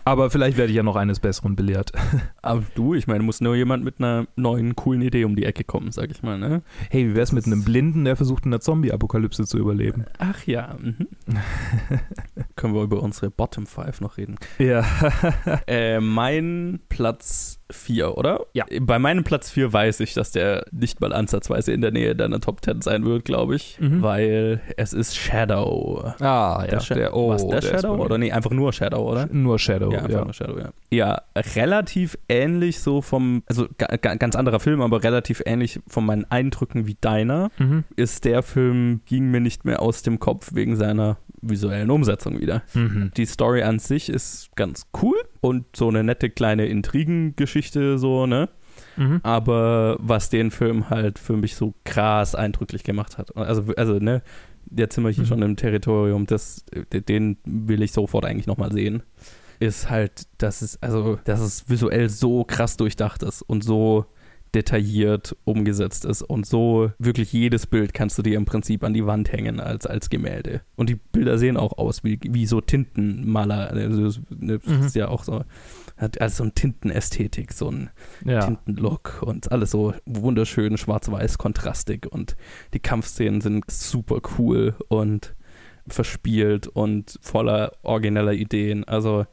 Speaker 2: Aber vielleicht werde ich ja noch eines Besseren belehrt.
Speaker 1: Aber du, ich meine, muss nur jemand mit einer neuen, coolen Idee um die Ecke kommen, sag ich mal, ne?
Speaker 2: Hey, wie wär's mit einem Blinden, der versucht in der Zombie-Apokalypse zu überleben?
Speaker 1: Ach ja. Mhm. Können wir über unsere Bottom 5 noch reden?
Speaker 2: Ja.
Speaker 1: Äh, mein Platz 4, oder?
Speaker 2: Ja.
Speaker 1: Bei meinem Platz 4 weiß ich, dass der nicht mal ansatzweise in der Nähe deiner Top 10 sein wird, glaube ich.
Speaker 2: Mhm.
Speaker 1: Weil es ist Shadow.
Speaker 2: Ah, ja.
Speaker 1: Der Sha-
Speaker 2: der, oh,
Speaker 1: der,
Speaker 2: der
Speaker 1: Shadow? Oder nee, einfach nur Shadow, oder?
Speaker 2: Nur Shadow,
Speaker 1: ja,
Speaker 2: ja.
Speaker 1: nur Shadow, ja. Ja, relativ ähnlich so vom, also ga, ga, ganz anderer Film, aber relativ ähnlich von meinen Eindrücken wie deiner,
Speaker 2: Mhm.
Speaker 1: ist der Film, ging mir nicht mehr aus dem Kopf wegen seiner visuellen Umsetzung wieder.
Speaker 2: Mhm.
Speaker 1: Die Story an sich ist ganz cool und so eine nette kleine Intrigengeschichte, so, ne?
Speaker 2: Mhm.
Speaker 1: Aber was den Film halt für mich so krass eindrücklich gemacht hat. Also, also ne, jetzt sind wir hier
Speaker 2: Mhm.
Speaker 1: schon im Territorium, das, den will ich sofort eigentlich nochmal sehen. Ist halt, dass es, also, dass es visuell so krass durchdacht ist und so detailliert umgesetzt ist und so wirklich jedes Bild kannst du dir im Prinzip an die Wand hängen als, als Gemälde. Und die Bilder sehen auch aus wie, wie so Tintenmaler. Also, das
Speaker 2: Mhm.
Speaker 1: ist ja auch so, hat also so ein Tintenästhetik, so ein
Speaker 2: Ja.
Speaker 1: Tintenlook und alles so wunderschön schwarz-weiß kontrastig und die Kampfszenen sind super cool und verspielt und voller origineller Ideen. Also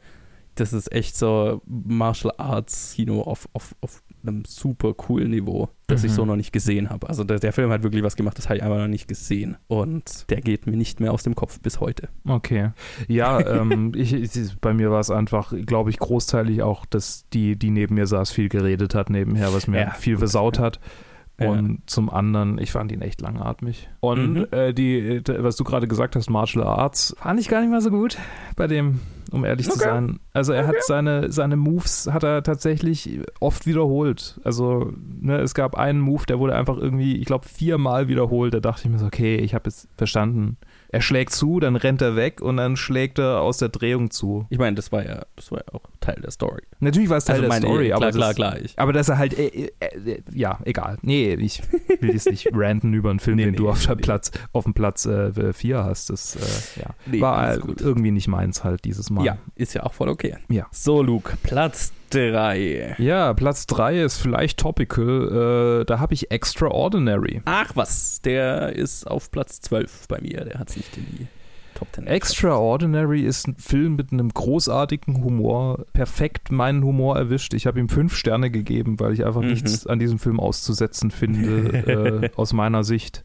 Speaker 1: das ist echt so Martial Arts Kino auf, auf, auf einem super coolen Niveau, das ich
Speaker 2: Mhm.
Speaker 1: so noch nicht gesehen habe. Also der, der Film hat wirklich was gemacht, das habe ich einfach noch nicht gesehen. Und der geht mir nicht mehr aus dem Kopf bis heute.
Speaker 2: Okay. Ja, ähm, ich, ich, bei mir war es einfach, glaube ich, großteilig auch, dass die, die neben mir saß, viel geredet hat nebenher, was mir
Speaker 1: Ja,
Speaker 2: viel
Speaker 1: gut,
Speaker 2: versaut
Speaker 1: ja.
Speaker 2: hat.
Speaker 1: Ja.
Speaker 2: Und zum anderen, ich fand ihn echt langatmig. Und
Speaker 1: Mhm.
Speaker 2: äh, die, äh, was du gerade gesagt hast, Martial Arts, fand ich gar nicht mal so gut bei dem, um ehrlich zu
Speaker 1: Okay.
Speaker 2: sein. Also er hat seine, seine Moves, hat er tatsächlich oft wiederholt. Also ne, es gab einen Move, der wurde einfach irgendwie, ich glaube, viermal wiederholt. Da dachte ich mir so, okay, ich habe es verstanden. Er schlägt zu, dann rennt er weg und dann schlägt er aus der Drehung zu.
Speaker 1: Ich meine, das war ja, das war ja auch Teil der Story.
Speaker 2: Natürlich war es Teil
Speaker 1: Also
Speaker 2: der Story,
Speaker 1: klar,
Speaker 2: aber,
Speaker 1: klar,
Speaker 2: das,
Speaker 1: klar, ich-
Speaker 2: aber dass er halt, äh, äh, äh, ja, egal. Nee, ich will jetzt nicht ranten über einen Film,
Speaker 1: Nee,
Speaker 2: den
Speaker 1: nee,
Speaker 2: du auf,
Speaker 1: nee.
Speaker 2: Platz, auf dem Platz 4 hast. Das äh, ja. War äh,
Speaker 1: gut.
Speaker 2: irgendwie nicht meins halt dieses Mal.
Speaker 1: Ja, ist ja auch voll okay.
Speaker 2: Ja.
Speaker 1: So, Luke, Platz 3.
Speaker 2: Ja, Platz 3 ist vielleicht topical. Äh, da habe ich Extraordinary.
Speaker 1: Ach was, der ist auf Platz 12 bei mir. Der hat es nicht in die Top 10.
Speaker 2: Extraordinary ist ein Film mit einem großartigen Humor, perfekt meinen Humor erwischt. Ich habe ihm fünf Sterne gegeben, weil ich einfach
Speaker 1: Mhm.
Speaker 2: nichts an diesem Film auszusetzen finde, äh, aus meiner Sicht.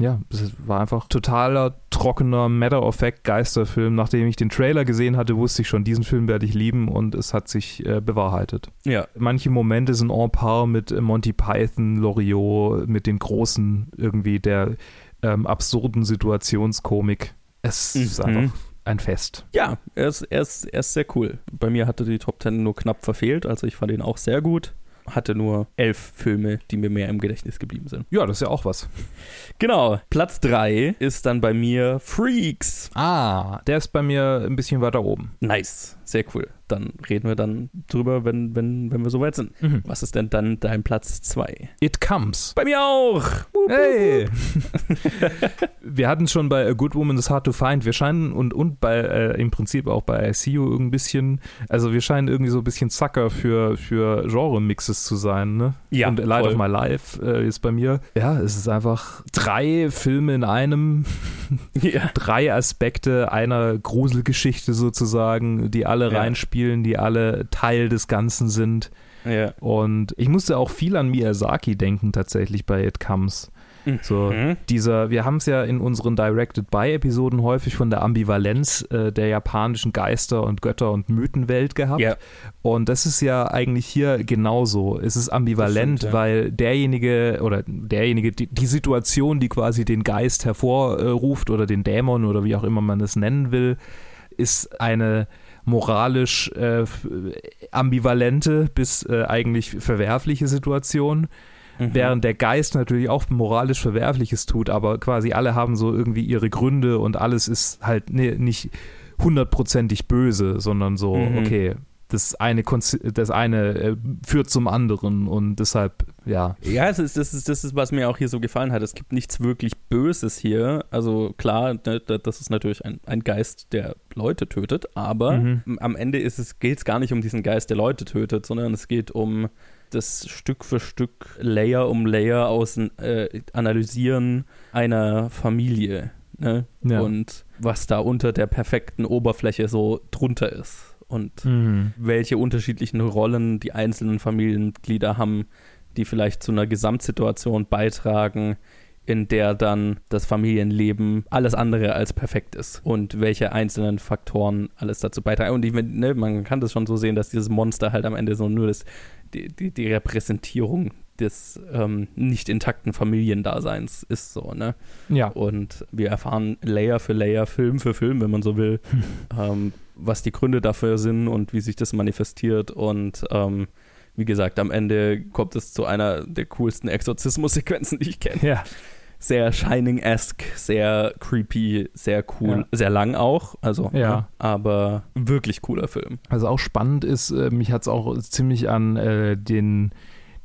Speaker 2: Ja, es war einfach totaler, trockener, Matter-of-Fact-Geisterfilm. Nachdem ich den Trailer gesehen hatte, wusste ich schon, diesen Film werde ich lieben und es hat sich äh, bewahrheitet.
Speaker 1: Ja,
Speaker 2: Manche Momente sind en par mit äh, Monty Python, Loriot, mit den großen irgendwie der ähm, absurden Situationskomik. Es ist
Speaker 1: Mhm.
Speaker 2: einfach ein Fest.
Speaker 1: ja er, ist, er, ist, er ist sehr cool. Bei mir hatte die Top 10 nur knapp verfehlt, also ich fand ihn auch sehr gut. Hatte nur elf Filme, die mir mehr im Gedächtnis geblieben sind.
Speaker 2: Ja, das ist ja auch was.
Speaker 1: Genau, Platz 3 ist dann bei mir Freaks.
Speaker 2: Ah, der ist bei mir ein bisschen weiter oben.
Speaker 1: Nice, sehr cool. Dann reden wir dann drüber, wenn, wenn, wenn wir soweit sind. Was ist denn dann dein Platz 2?
Speaker 2: It Comes.
Speaker 1: Bei mir auch! Wup,
Speaker 2: Hey! wir hatten es schon bei A Good Woman is Hard to Find. Wir scheinen und, und bei äh, im Prinzip auch bei I See You ein bisschen, also wir scheinen irgendwie so ein bisschen Sucker für, für Genre-Mixes zu sein, ne?
Speaker 1: Ja,
Speaker 2: und Light
Speaker 1: voll.
Speaker 2: of My Life äh, ist bei mir. Ja, es ist einfach drei Filme in einem,
Speaker 1: Ja.
Speaker 2: drei Aspekte einer Gruselgeschichte sozusagen, die alle
Speaker 1: Ja.
Speaker 2: reinspielen, die alle Teil des Ganzen sind.
Speaker 1: ja.
Speaker 2: Und ich musste auch viel an Miyazaki denken, tatsächlich bei It Comes. So,
Speaker 1: Mhm.
Speaker 2: dieser, wir haben es ja in unseren Directed By-Episoden häufig von der Ambivalenz äh, der japanischen Geister- und Götter- und Mythenwelt gehabt.
Speaker 1: Ja.
Speaker 2: Und das ist ja eigentlich hier genauso. Es ist ambivalent,
Speaker 1: stimmt, ja.
Speaker 2: weil derjenige oder derjenige, die, die Situation, die quasi den Geist hervorruft oder den Dämon oder wie auch immer man es nennen will, ist eine moralisch äh, ambivalente bis äh, eigentlich verwerfliche Situation.
Speaker 1: Mhm.
Speaker 2: Während der Geist natürlich auch moralisch Verwerfliches tut, aber quasi alle haben so irgendwie ihre Gründe und alles ist halt ne, nicht hundertprozentig böse, sondern so,
Speaker 1: Mhm.
Speaker 2: okay, das eine, das eine äh, führt zum anderen und deshalb, ja.
Speaker 1: Ja, es ist, das, ist, das ist, was mir auch hier so gefallen hat. Es gibt nichts wirklich Böses hier. Also klar, ne, da- das ist natürlich ein, ein Geist, der Leute tötet, aber
Speaker 2: Mhm.
Speaker 1: am Ende es, geht es gar nicht um diesen Geist, der Leute tötet, sondern es geht um das Stück für Stück, Layer um Layer aus äh, Analysieren einer Familie. Ne?
Speaker 2: Ja.
Speaker 1: Und was da unter der perfekten Oberfläche so drunter ist. Und
Speaker 2: Mhm.
Speaker 1: welche unterschiedlichen Rollen die einzelnen Familienmitglieder haben, die vielleicht zu einer Gesamtsituation beitragen, in der dann das Familienleben alles andere als perfekt ist und welche einzelnen Faktoren alles dazu beitragen. Und ich, ne, man kann das schon so sehen, dass dieses Monster halt am Ende so nur das, die, die, die Repräsentierung des ähm, nicht intakten Familiendaseins ist so, ne?
Speaker 2: Ja.
Speaker 1: Und wir erfahren Layer für Layer, Film für Film, wenn man so will, ähm, was die Gründe dafür sind und wie sich das manifestiert. Und ähm, wie gesagt, am Ende kommt es zu einer der coolsten Exorzismus-Sequenzen, die ich kenne.
Speaker 2: Ja.
Speaker 1: Sehr Shining-esque, sehr creepy, sehr cool,
Speaker 2: Ja.
Speaker 1: sehr lang auch. Also,
Speaker 2: Ja.
Speaker 1: ne, aber wirklich cooler Film.
Speaker 2: Also auch spannend ist, äh, mich hat es auch ziemlich an äh, den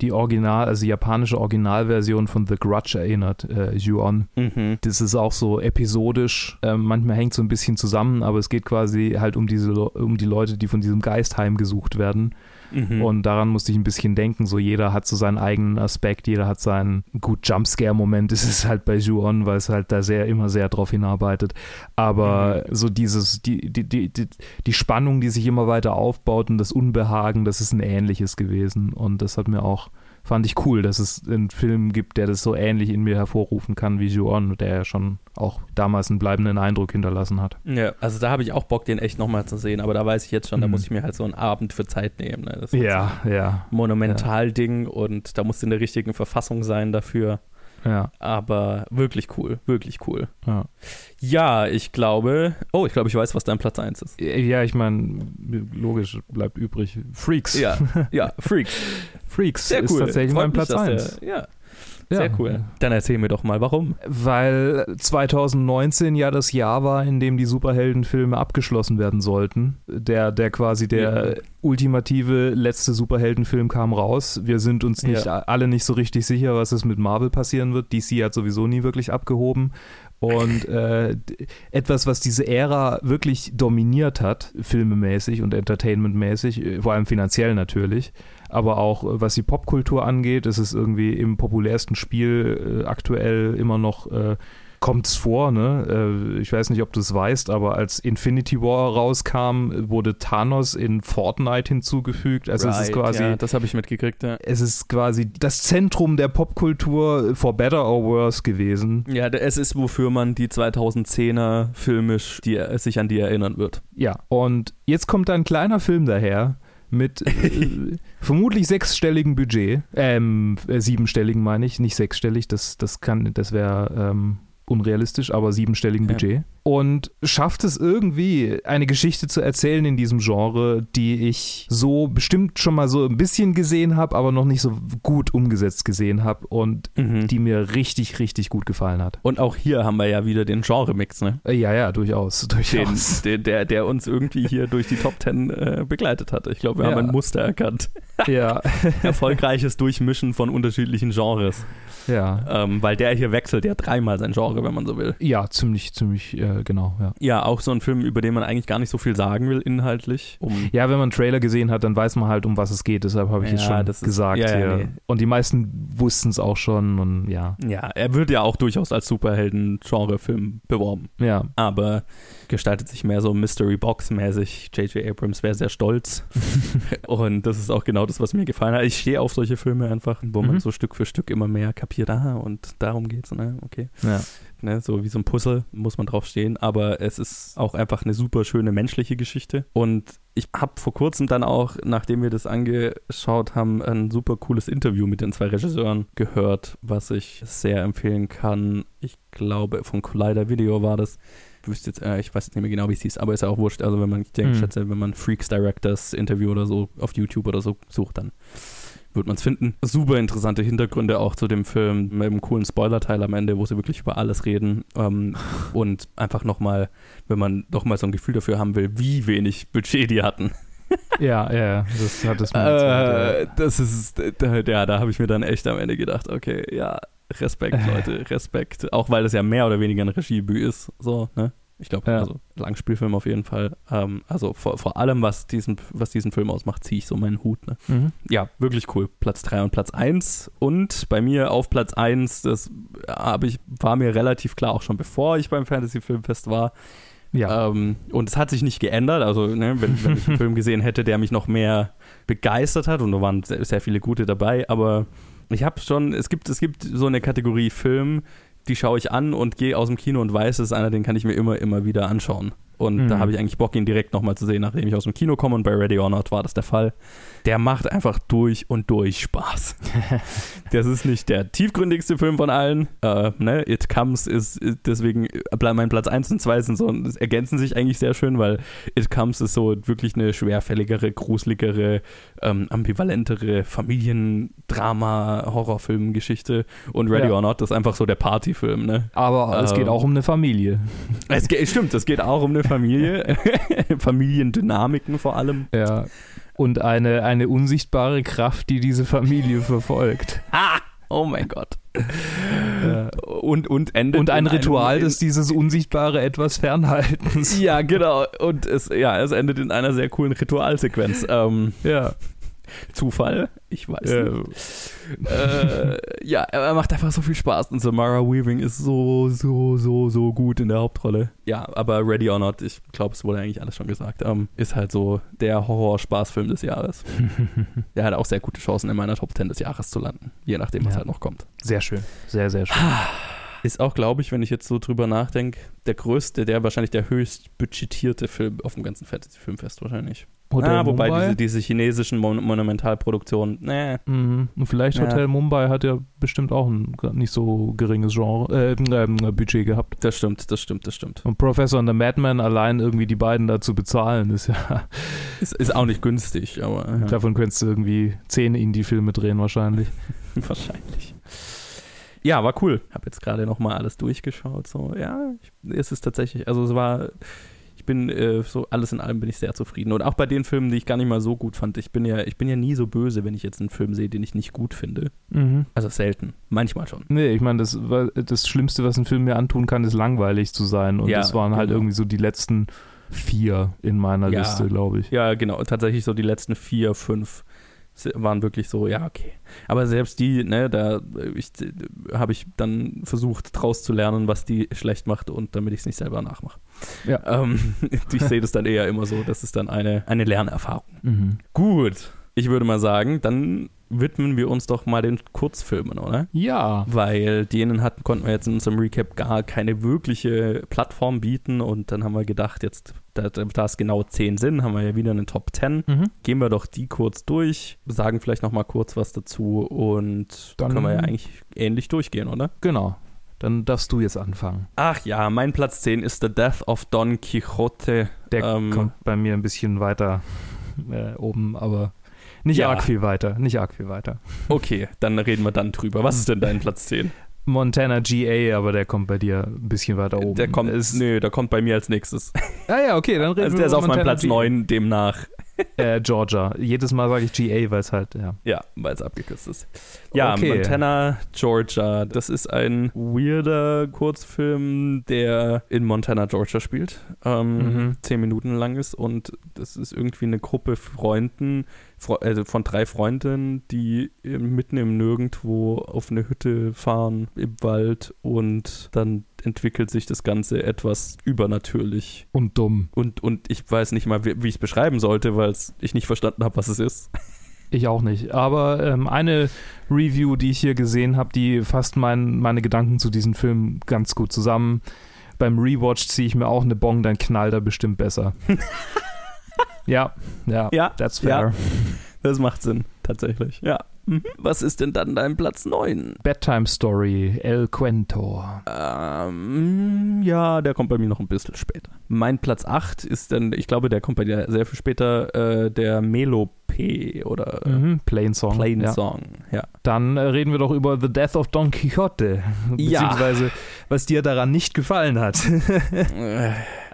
Speaker 2: die Original, also die japanische Originalversion von The Grudge erinnert, äh, Ju-On.
Speaker 1: Mhm.
Speaker 2: Das ist auch so episodisch, äh, manchmal hängt so ein bisschen zusammen, aber es geht quasi halt um diese um die Leute, die von diesem Geist heimgesucht werden.
Speaker 1: Mhm.
Speaker 2: Und daran musste ich ein bisschen denken, so jeder hat so seinen eigenen Aspekt, jeder hat seinen, gut, Jumpscare-Moment ist es halt bei Ju-On, weil es halt da sehr, immer sehr drauf hinarbeitet. Aber so dieses, die, die, die, die, die Spannung, die sich immer weiter aufbaut und das Unbehagen, das ist ein ähnliches gewesen. Und das hat mir auch, fand ich cool, dass es einen Film gibt, der das so ähnlich in mir hervorrufen kann wie Ju-On, der ja schon auch damals einen bleibenden Eindruck hinterlassen hat.
Speaker 1: Ja, also da habe ich auch Bock, den echt nochmal zu sehen, aber da weiß ich jetzt schon, da
Speaker 2: Mhm.
Speaker 1: muss ich mir halt so einen Abend für Zeit nehmen. Ne? Das ist
Speaker 2: Ja, ja,
Speaker 1: ein Monumentalding und da muss in der richtigen Verfassung sein dafür.
Speaker 2: Ja,
Speaker 1: Aber wirklich cool, wirklich cool.
Speaker 2: ja.
Speaker 1: Ja, ich glaube. Oh, ich glaube, ich weiß, was dein Platz 1 ist.
Speaker 2: Ja, ich meine, logisch bleibt übrig. Freaks.
Speaker 1: Ja, ja, Freaks.
Speaker 2: Freaks
Speaker 1: Sehr
Speaker 2: ist
Speaker 1: cool.
Speaker 2: tatsächlich
Speaker 1: Freut
Speaker 2: mein
Speaker 1: mich,
Speaker 2: Platz
Speaker 1: dass
Speaker 2: 1.
Speaker 1: Der, ja. Sehr
Speaker 2: Ja.
Speaker 1: cool. Dann erzähl mir doch mal, warum.
Speaker 2: Weil 2019 ja das Jahr war, in dem die Superheldenfilme abgeschlossen werden sollten. Der, der quasi der
Speaker 1: Ja.
Speaker 2: ultimative letzte Superheldenfilm kam raus. Wir sind uns nicht
Speaker 1: Ja.
Speaker 2: alle nicht so richtig sicher, was es mit Marvel passieren wird. DC hat sowieso nie wirklich abgehoben. Und äh, etwas, was diese Ära wirklich dominiert hat, filmemäßig und entertainmentmäßig, äh, vor allem finanziell natürlich, aber auch äh, was die Popkultur angeht, ist es irgendwie im populärsten Spiel äh, aktuell immer noch. Äh, Kommt es vor, ne? Äh, ich weiß nicht, ob du es weißt, aber als Infinity War rauskam, wurde Thanos in Fortnite hinzugefügt. Also es ist
Speaker 1: Right,
Speaker 2: quasi
Speaker 1: Ja, das habe ich mitgekriegt, ja.
Speaker 2: es ist quasi das Zentrum der Popkultur for better or worse gewesen.
Speaker 1: Ja, es ist, wofür man die 2010er filmisch die, sich an die erinnern wird.
Speaker 2: Ja, und jetzt kommt ein kleiner Film daher mit äh, vermutlich sechsstelligen Budget. Ähm, äh, siebenstelligen meine ich, nicht sechsstellig, das, das kann, das wäre ähm, unrealistisch, aber siebenstelligen
Speaker 1: Ja.
Speaker 2: Budget. Und schafft es irgendwie, eine Geschichte zu erzählen in diesem Genre, die ich so bestimmt schon mal so ein bisschen gesehen habe, aber noch nicht so gut umgesetzt gesehen habe und
Speaker 1: Die
Speaker 2: die mir richtig, richtig gut gefallen hat.
Speaker 1: und auch hier haben wir ja wieder den Genre-Mix, ne?
Speaker 2: Äh, Ja, ja, durchaus.
Speaker 1: Den,
Speaker 2: durchaus.
Speaker 1: der, der, der uns irgendwie hier durch die Top Ten äh, begleitet hat. Ich glaube, wir
Speaker 2: Ja.
Speaker 1: haben ein Muster erkannt.
Speaker 2: ja,
Speaker 1: Erfolgreiches Durchmischen von unterschiedlichen Genres.
Speaker 2: Ja.
Speaker 1: Ähm, weil der hier wechselt ja dreimal sein Genre, wenn man so will.
Speaker 2: Ja, ziemlich, ziemlich, äh, genau, ja.
Speaker 1: Ja, auch so ein Film, über den man eigentlich gar nicht so viel sagen will, inhaltlich. Um
Speaker 2: Ja, wenn man einen Trailer gesehen hat, dann weiß man halt, um was es geht. Deshalb habe ich
Speaker 1: Ja,
Speaker 2: es schon
Speaker 1: das ist-
Speaker 2: gesagt
Speaker 1: ja, ja,
Speaker 2: hier.
Speaker 1: nee.
Speaker 2: Und die meisten wussten es auch schon und ja.
Speaker 1: ja, er wird ja auch durchaus als Superhelden-Genre-Film beworben.
Speaker 2: Ja,
Speaker 1: aber gestaltet sich mehr so Mystery Box-mäßig. J.J. Abrams wäre sehr stolz. und das ist auch genau das, was mir gefallen hat. Ich stehe auf solche Filme einfach, wo man
Speaker 2: Mhm.
Speaker 1: so Stück für Stück immer mehr kapiert, ah, und darum geht's, ne, okay.
Speaker 2: ja.
Speaker 1: Ne, so wie so ein Puzzle muss man drauf stehen, aber es ist auch einfach eine super schöne menschliche Geschichte. Und ich habe vor kurzem dann auch, nachdem wir das angeschaut haben, ein super cooles Interview mit den zwei Regisseuren gehört, was ich sehr empfehlen kann. Ich glaube, von Collider Video war das. Ich wüsste jetzt, äh, ich weiß jetzt nicht mehr genau, wie es hieß, aber ist ja auch wurscht. Also wenn man, ich denke,
Speaker 2: Mhm.
Speaker 1: schätze, wenn man Freaks Directors Interview oder so auf YouTube oder so sucht, dann wird man es finden. Super interessante Hintergründe auch zu dem Film mit einem coolen Spoiler-Teil am Ende, wo sie wirklich über alles reden. Ähm, und einfach nochmal, wenn man nochmal so ein Gefühl dafür haben will, wie wenig Budget die hatten.
Speaker 2: ja, ja, ja, das hat es mir
Speaker 1: Äh, das ist, da, ja, da habe ich mir dann echt am Ende gedacht, okay, ja, Respekt, Leute, Respekt. Auch weil das ja mehr oder weniger ein Regiedebüt ist, so, ne? Ich glaube,
Speaker 2: Ja.
Speaker 1: also Langspielfilm auf jeden Fall. Ähm, also vor, vor allem, was diesen, was diesen Film ausmacht, ziehe ich so meinen Hut. Ne?
Speaker 2: ja. Mhm.
Speaker 1: Ja, wirklich cool. Platz 3 und Platz 1. Und bei mir auf Platz 1, das habe ich, war mir relativ klar, auch schon bevor ich beim Fantasy Filmfest war.
Speaker 2: Ja,
Speaker 1: Ähm, und es hat sich nicht geändert. Also, ne, wenn, wenn ich einen Film gesehen hätte, der mich noch mehr begeistert hat, und da waren sehr, sehr viele gute dabei, aber ich habe schon, es gibt, es gibt so eine Kategorie Film, die schaue ich an und gehe aus dem Kino und weiß, es ist einer, den kann ich mir immer, immer wieder anschauen. Und
Speaker 2: Mhm.
Speaker 1: da habe ich eigentlich Bock, ihn direkt nochmal zu sehen, nachdem ich aus dem Kino komme. Und bei Ready or Not war das der Fall. Der macht einfach durch und durch Spaß. das ist nicht der tiefgründigste Film von allen. Äh, ne? It Comes ist, deswegen, äh, mein Platz 1 und 2 sind so, ergänzen sich eigentlich sehr schön, weil It Comes ist so wirklich eine schwerfälligere, gruseligere, ähm, ambivalentere Familiendrama-Horrorfilm-Geschichte. Und Ready
Speaker 2: Ja.
Speaker 1: or Not ist einfach so der Partyfilm, ne?
Speaker 2: aber es
Speaker 1: ähm,
Speaker 2: geht auch um eine Familie.
Speaker 1: Es geht, stimmt, es geht auch um eine Familie, Familiendynamiken vor allem.
Speaker 2: Ja. Und eine, eine unsichtbare Kraft, die diese Familie verfolgt.
Speaker 1: Ah, oh mein Gott. Und, und endet
Speaker 2: Und ein Ritual des dieses unsichtbare etwas fernhaltens.
Speaker 1: Ja, genau. Und es, ja, es endet in einer sehr coolen Ritualsequenz. Ähm,
Speaker 2: Ja.
Speaker 1: Zufall? Ich weiß
Speaker 2: Ja.
Speaker 1: nicht. Äh, ja, er macht einfach so viel Spaß und Samara Weaving ist so, so, so, so gut in der Hauptrolle. Ja, aber Ready or Not, ich glaube, es wurde eigentlich alles schon gesagt, ähm, ist halt so der Horror-Spaßfilm des Jahres. Der hat auch sehr gute Chancen, in meiner Top 10 des Jahres zu landen, je nachdem, was
Speaker 2: Ja.
Speaker 1: halt noch kommt.
Speaker 2: Sehr schön. Sehr, sehr schön.
Speaker 1: Ist auch, glaube ich, wenn ich jetzt so drüber nachdenke, der größte, der wahrscheinlich der höchst budgetierte Film auf dem ganzen Fantasy-Filmfest wahrscheinlich.
Speaker 2: Hotel
Speaker 1: ah, wobei diese, diese chinesischen Mon Monumentalproduktionen, nee.
Speaker 2: Mhm. Und vielleicht
Speaker 1: Ja.
Speaker 2: Hotel Mumbai hat ja bestimmt auch ein nicht so geringes Genre, äh, ähm, Budget gehabt.
Speaker 1: Das stimmt, das stimmt, das stimmt.
Speaker 2: Und Professor und the Madman allein irgendwie die beiden dazu bezahlen, ist ja,
Speaker 1: Ist, ist auch nicht günstig, aber ja,
Speaker 2: davon könntest du irgendwie zehn Indie-Filme drehen wahrscheinlich.
Speaker 1: wahrscheinlich. Ja, war cool. Habe jetzt gerade nochmal alles durchgeschaut. So, ja, ich, es ist tatsächlich, also es war ich bin äh, so alles in allem bin ich sehr zufrieden. Und auch bei den Filmen, die ich gar nicht mal so gut fand. Ich bin ja, ich bin ja nie so böse, wenn ich jetzt einen Film sehe, den ich nicht gut finde.
Speaker 2: Mhm.
Speaker 1: Also selten. Manchmal schon.
Speaker 2: Nee, ich meine, das, das Schlimmste, was ein Film mir antun kann, ist langweilig zu sein. Und
Speaker 1: Ja,
Speaker 2: das waren halt
Speaker 1: genau.
Speaker 2: irgendwie so die letzten vier in meiner
Speaker 1: Ja.
Speaker 2: Liste, glaube ich.
Speaker 1: Ja, genau. Tatsächlich so die letzten vier, fünf waren wirklich so, ja, okay. Aber selbst die, ne, da äh, ich, äh, habe ich dann versucht, draus zu lernen, was die schlecht macht und damit ich es nicht selber nachmache.
Speaker 2: Ja.
Speaker 1: Ähm, ich sehe das dann eher immer so, das ist dann eine, eine Lernerfahrung.
Speaker 2: Mhm.
Speaker 1: Gut, ich würde mal sagen, dann widmen wir uns doch mal den Kurzfilmen, oder?
Speaker 2: Ja.
Speaker 1: Weil denen hatten, konnten wir jetzt in unserem Recap gar keine wirkliche Plattform bieten und dann haben wir gedacht, jetzt, da, da es genau 10 sind, haben wir ja wieder eine Top 10.
Speaker 2: Mhm.
Speaker 1: Gehen wir doch die kurz durch, sagen vielleicht noch mal kurz was dazu und
Speaker 2: dann
Speaker 1: können wir ja eigentlich ähnlich durchgehen, oder?
Speaker 2: Genau. Dann darfst du jetzt anfangen.
Speaker 1: Ach ja, mein Platz 10 ist The Death of Don Quixote.
Speaker 2: Der
Speaker 1: Ähm,
Speaker 2: kommt bei mir ein bisschen weiter äh, oben, aber nicht
Speaker 1: Ja.
Speaker 2: arg viel weiter. Nicht arg viel weiter.
Speaker 1: Okay, dann reden wir dann drüber. Was ist denn dein Platz 10?
Speaker 2: Montana GA, aber der kommt bei dir ein bisschen weiter oben.
Speaker 1: Der kommt,
Speaker 2: Ist,
Speaker 1: nö, der kommt bei mir als nächstes.
Speaker 2: Ah ja, okay, dann reden
Speaker 1: Also
Speaker 2: wir
Speaker 1: der ist auf meinem Platz
Speaker 2: GA.
Speaker 1: 9, demnach.
Speaker 2: Äh, Georgia. Jedes Mal sage ich GA, weil es halt, ja.
Speaker 1: Ja, weil es abgekürzt ist. Ja,
Speaker 2: Okay.
Speaker 1: Montana, Georgia. Das ist ein weirder Kurzfilm, der in Montana, Georgia spielt. Ähm,
Speaker 2: Mhm.
Speaker 1: Zehn Minuten lang ist und das ist irgendwie eine Gruppe Freunden, Fre also von drei Freunden, die mitten im Nirgendwo auf eine Hütte fahren im Wald und dann entwickelt sich das Ganze etwas übernatürlich.
Speaker 2: Und dumm.
Speaker 1: Und, und ich weiß nicht mal, wie, wie ich es beschreiben sollte, weil ich nicht verstanden habe, was es ist.
Speaker 2: Ich auch nicht. Aber ähm, eine Review, die ich hier gesehen habe, die fasst mein, meine Gedanken zu diesem Film ganz gut zusammen. Beim Rewatch ziehe ich mir auch eine Bong, dann knallt er bestimmt besser. ja, ja,
Speaker 1: Ja,
Speaker 2: that's
Speaker 1: ja.
Speaker 2: fair.
Speaker 1: Das macht Sinn, tatsächlich. Ja. Mhm. Was ist denn dann dein Platz 9?
Speaker 2: Bedtime Story, El Cuento.
Speaker 1: Ähm, ja, der kommt bei mir noch ein bisschen später. Mein Platz 8 ist dann, ich glaube, der kommt bei dir sehr viel später, äh, der Oder äh,
Speaker 2: Mhm, Plain Song.
Speaker 1: Plain
Speaker 2: ja.
Speaker 1: Song. Ja.
Speaker 2: Dann äh, reden wir doch über The Death of Don Quixote.
Speaker 1: Ja.
Speaker 2: Beziehungsweise, was dir daran nicht gefallen hat.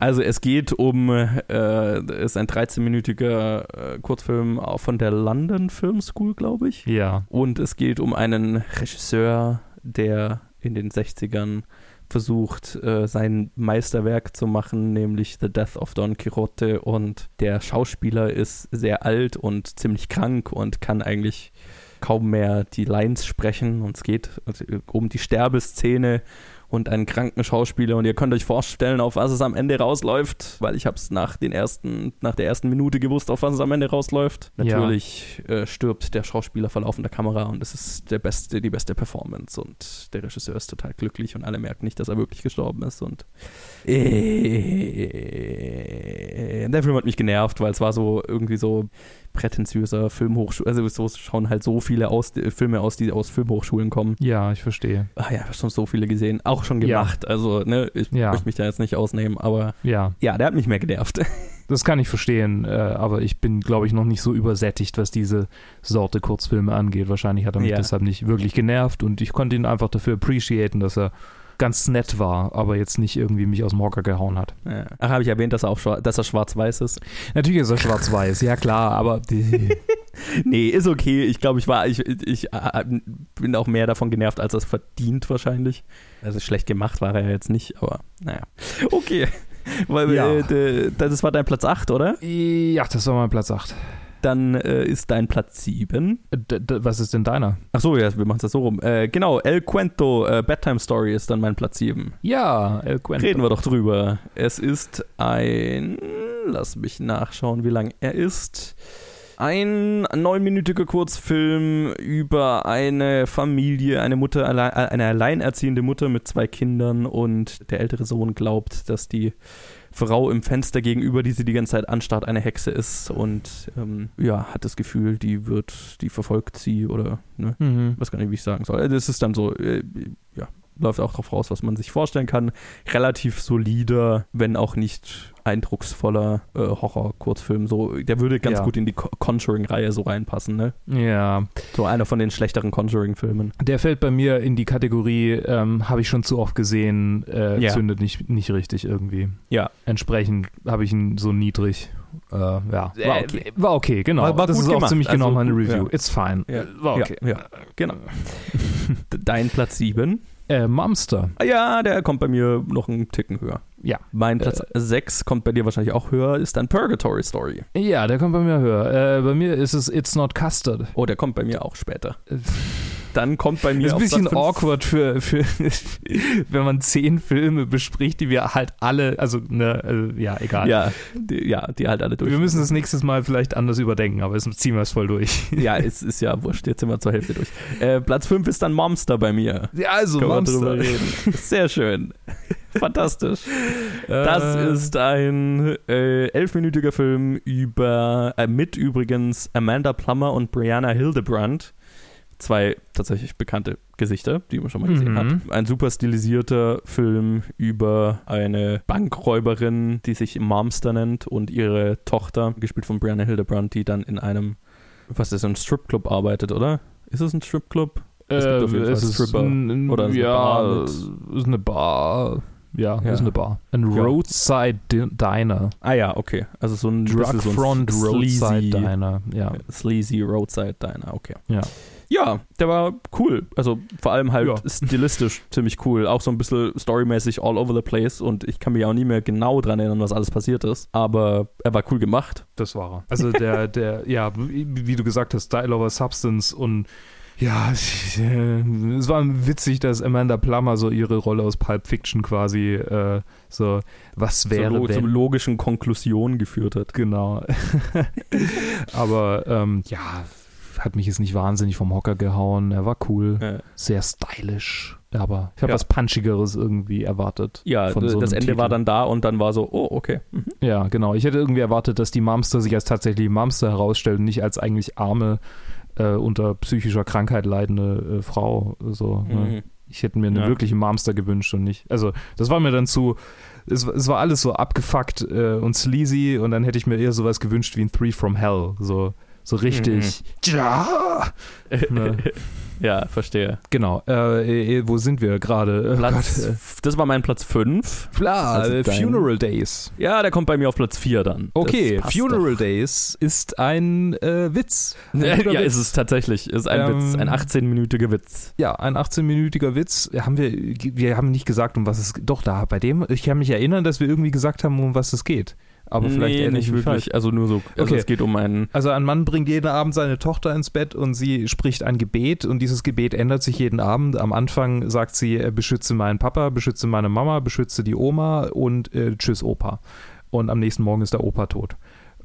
Speaker 1: Also es geht um, äh, ist ein 13-minütiger äh, Kurzfilm von der London Film School, glaube ich.
Speaker 2: ja.
Speaker 1: Und es geht um einen Regisseur, der in den 60ern versucht, äh, sein Meisterwerk zu machen, nämlich The Death of Don Quixote. Und der Schauspieler ist sehr alt und ziemlich krank und kann eigentlich kaum mehr die Lines sprechen. Und es geht also, um die Sterbeszene und einen kranken Schauspieler. Und ihr könnt euch vorstellen, auf was es am Ende rausläuft, weil ich habe es nach, den ersten, nach der ersten Minute gewusst, auf was es am Ende rausläuft.
Speaker 2: Ja.
Speaker 1: Natürlich äh, stirbt der Schauspieler vor laufender Kamera und es ist der beste, die beste Performance. Und der Regisseur ist total glücklich und alle merken nicht, dass er wirklich gestorben ist. Und äh, der Film hat mich genervt, weil es war so irgendwie so prätentiöser Filmhochschule. Also so schauen halt so viele aus, äh, Filme aus, die aus Filmhochschulen kommen.
Speaker 2: Ja, ich verstehe.
Speaker 1: Ah ja, schon so viele gesehen. Auch schon
Speaker 2: Ja.
Speaker 1: gemacht. Also, ne, ich
Speaker 2: Ja.
Speaker 1: möchte mich da jetzt nicht ausnehmen, aber
Speaker 2: Ja,
Speaker 1: ja, der hat mich mehr genervt.
Speaker 2: das kann ich verstehen, äh, aber ich bin, glaube ich, noch nicht so übersättigt, was diese Sorte Kurzfilme angeht. Wahrscheinlich hat er mich
Speaker 1: Ja.
Speaker 2: deshalb nicht wirklich genervt und ich konnte ihn einfach dafür appreciaten, dass er ganz nett war, aber jetzt nicht irgendwie mich aus dem Hocker gehauen hat.
Speaker 1: Ja. Ach, habe ich erwähnt, dass er auch dass er schwarz-weiß ist?
Speaker 2: Natürlich ist er schwarz-weiß, ja klar, aber die,
Speaker 1: Nee, ist okay. Ich glaube, ich war, ich, ich äh, bin auch mehr davon genervt, als er es verdient wahrscheinlich. Also schlecht gemacht war er ja jetzt nicht, aber naja. Okay. Weil,
Speaker 2: Ja.
Speaker 1: äh, das war dein Platz 8, oder?
Speaker 2: ja, das war mein Platz 8.
Speaker 1: Dann äh, ist dein Platz 7.
Speaker 2: Äh, d- Was ist denn deiner?
Speaker 1: Ach so, ja, wir machen das so rum. Äh, genau, El Cuento, äh, Bedtime Story ist dann mein Platz 7.
Speaker 2: Ja, El Cuento.
Speaker 1: Reden wir doch drüber. Es ist ein. Lass mich nachschauen, wie lang er ist. Ein neunminütiger Kurzfilm über eine Familie, eine Mutter, eine alleinerziehende Mutter mit zwei Kindern und der ältere Sohn glaubt, dass die Frau im Fenster gegenüber, die sie die ganze Zeit anstarrt, eine Hexe ist und ähm, ja, hat das Gefühl, die wird, die verfolgt sie oder ne,
Speaker 2: Mhm.
Speaker 1: weiß gar nicht, wie ich sagen soll. Das ist dann so, äh, ja, läuft auch darauf raus, was man sich vorstellen kann. Relativ solider, wenn auch nicht eindrucksvoller äh, Horror-Kurzfilm. So, der würde ganz
Speaker 2: Ja.
Speaker 1: gut in die Co- Conjuring-Reihe so reinpassen, ne?
Speaker 2: Ja,
Speaker 1: So einer von den schlechteren Conjuring-Filmen.
Speaker 2: der fällt bei mir in die Kategorie, ähm, habe ich schon zu oft gesehen, äh,
Speaker 1: Ja.
Speaker 2: zündet nicht, nicht richtig irgendwie.
Speaker 1: Ja.
Speaker 2: Entsprechend habe ich ihn so niedrig. Äh, ja, war
Speaker 1: Äh,
Speaker 2: okay. War okay, genau.
Speaker 1: war- war
Speaker 2: das
Speaker 1: gut
Speaker 2: ist auch
Speaker 1: gemacht.
Speaker 2: ziemlich genau
Speaker 1: Also,
Speaker 2: meine Review.
Speaker 1: ja.
Speaker 2: It's fine. War okay.
Speaker 1: Genau. D- Dein Platz 7.
Speaker 2: Äh, Monster.
Speaker 1: Ja, der kommt bei mir noch einen Ticken höher.
Speaker 2: Ja.
Speaker 1: Mein Platz 6 kommt bei dir wahrscheinlich auch höher, ist dann Purgatory Story.
Speaker 2: Ja, der kommt bei mir höher. Äh, bei mir ist es It's Not Custard.
Speaker 1: Oh, der kommt bei mir auch später.
Speaker 2: Äh,
Speaker 1: Dann kommt bei mir
Speaker 2: ist ein bisschen
Speaker 1: Platz
Speaker 2: awkward für, für wenn man zehn Filme bespricht, die wir halt alle, also ne, äh, ja, egal.
Speaker 1: Ja, die, ja, die halt alle durch.
Speaker 2: Wir müssen das nächstes Mal vielleicht anders überdenken, aber jetzt ziehen wir es voll durch.
Speaker 1: ja, es ist ja wurscht, jetzt sind wir zur Hälfte durch. Äh, Platz 5 ist dann Monster bei mir.
Speaker 2: Ja, also
Speaker 1: Können reden. Sehr schön. Fantastisch. Das
Speaker 2: Äh,
Speaker 1: ist ein äh, elfminütiger Film über, äh, mit übrigens Amanda Plummer und Brianna Hildebrand. Zwei tatsächlich bekannte Gesichter, die man schon mal gesehen
Speaker 2: Mhm.
Speaker 1: hat. Ein super stilisierter Film über eine Bankräuberin, die sich Momster nennt und ihre Tochter, gespielt von Brianna Hildebrand, die dann in einem, was ist, ein Stripclub arbeitet, oder? Ist es ein Stripclub? Es gibt auf jeden Fall
Speaker 2: Äh, es ist
Speaker 1: Stripper.
Speaker 2: ein,
Speaker 1: Oder
Speaker 2: ja,
Speaker 1: Bar
Speaker 2: es ist eine Bar. Ja,
Speaker 1: Ja.
Speaker 2: ist eine Bar. Ein
Speaker 1: Ja.
Speaker 2: Roadside Di- Diner.
Speaker 1: Ah ja, okay. Also so ein bisschen so
Speaker 2: Drugfront Roadside
Speaker 1: sleazy-
Speaker 2: Diner. Ja.
Speaker 1: Sleazy Roadside Diner, okay.
Speaker 2: Ja.
Speaker 1: Ja, der war cool. Also vor allem halt
Speaker 2: Ja.
Speaker 1: stilistisch ziemlich cool. Auch so ein bisschen storymäßig all over the place und ich kann mich auch nie mehr genau dran erinnern, was alles passiert ist. Aber er war cool gemacht.
Speaker 2: Das war er. Also der, der, ja, wie wie du gesagt hast, Style over Substance und ja, äh, es war witzig, dass Amanda Plummer so ihre Rolle aus Pulp Fiction quasi äh, so, was wäre,
Speaker 1: so,
Speaker 2: wenn,
Speaker 1: zum logischen Konklusion geführt hat.
Speaker 2: Genau. Aber ähm, ja, hat mich jetzt nicht wahnsinnig vom Hocker gehauen. Er war cool,
Speaker 1: Äh,
Speaker 2: sehr stylisch. Aber ich habe
Speaker 1: Ja.
Speaker 2: was Punchigeres irgendwie erwartet.
Speaker 1: ja,
Speaker 2: so
Speaker 1: das Ende war
Speaker 2: Titel.
Speaker 1: dann da und dann war so, oh, okay. Mhm.
Speaker 2: Ja, genau. Ich hätte irgendwie erwartet, dass die Mamster sich als tatsächlich Mamster herausstellt und nicht als eigentlich arme, äh, unter psychischer Krankheit leidende äh, Frau. So, ne?
Speaker 1: Mhm.
Speaker 2: Ich hätte mir eine
Speaker 1: Ja.
Speaker 2: wirkliche Mamster gewünscht und nicht. Also, das war mir dann zu. Es, es war alles so abgefuckt äh, und sleazy und dann hätte ich mir eher sowas gewünscht wie ein Three from Hell. So, so richtig. Ja! Ne.
Speaker 1: Ja, verstehe.
Speaker 2: Genau. Äh, äh, wo sind wir gerade? Oh
Speaker 1: Platz, das war mein Platz 5.
Speaker 2: Klar,
Speaker 1: Also
Speaker 2: äh, Funeral Days.
Speaker 1: Ja, der kommt bei mir auf Platz 4 dann.
Speaker 2: Okay, Funeral Days ist ein äh, Witz. Ein
Speaker 1: Ja, ja
Speaker 2: Witz.
Speaker 1: ist es tatsächlich. Ist ein
Speaker 2: Ähm,
Speaker 1: Witz. Ein 18-minütiger Witz.
Speaker 2: Ja, ein 18-minütiger Witz. Haben wir, wir haben nicht gesagt, um was es Doch, da bei dem, ich kann mich erinnern, dass wir irgendwie gesagt haben, um was es geht. Aber vielleicht
Speaker 1: nee,
Speaker 2: erinnere
Speaker 1: nicht
Speaker 2: ich mich
Speaker 1: wirklich.
Speaker 2: falsch.
Speaker 1: Also nur so. Also
Speaker 2: Okay.
Speaker 1: es geht um einen.
Speaker 2: Also ein Mann bringt jeden Abend seine Tochter ins Bett und sie spricht ein Gebet und dieses Gebet ändert sich jeden Abend. Am Anfang sagt sie, äh, beschütze meinen Papa, beschütze meine Mama, beschütze die Oma und äh, tschüss Opa. Und am nächsten Morgen ist der Opa tot.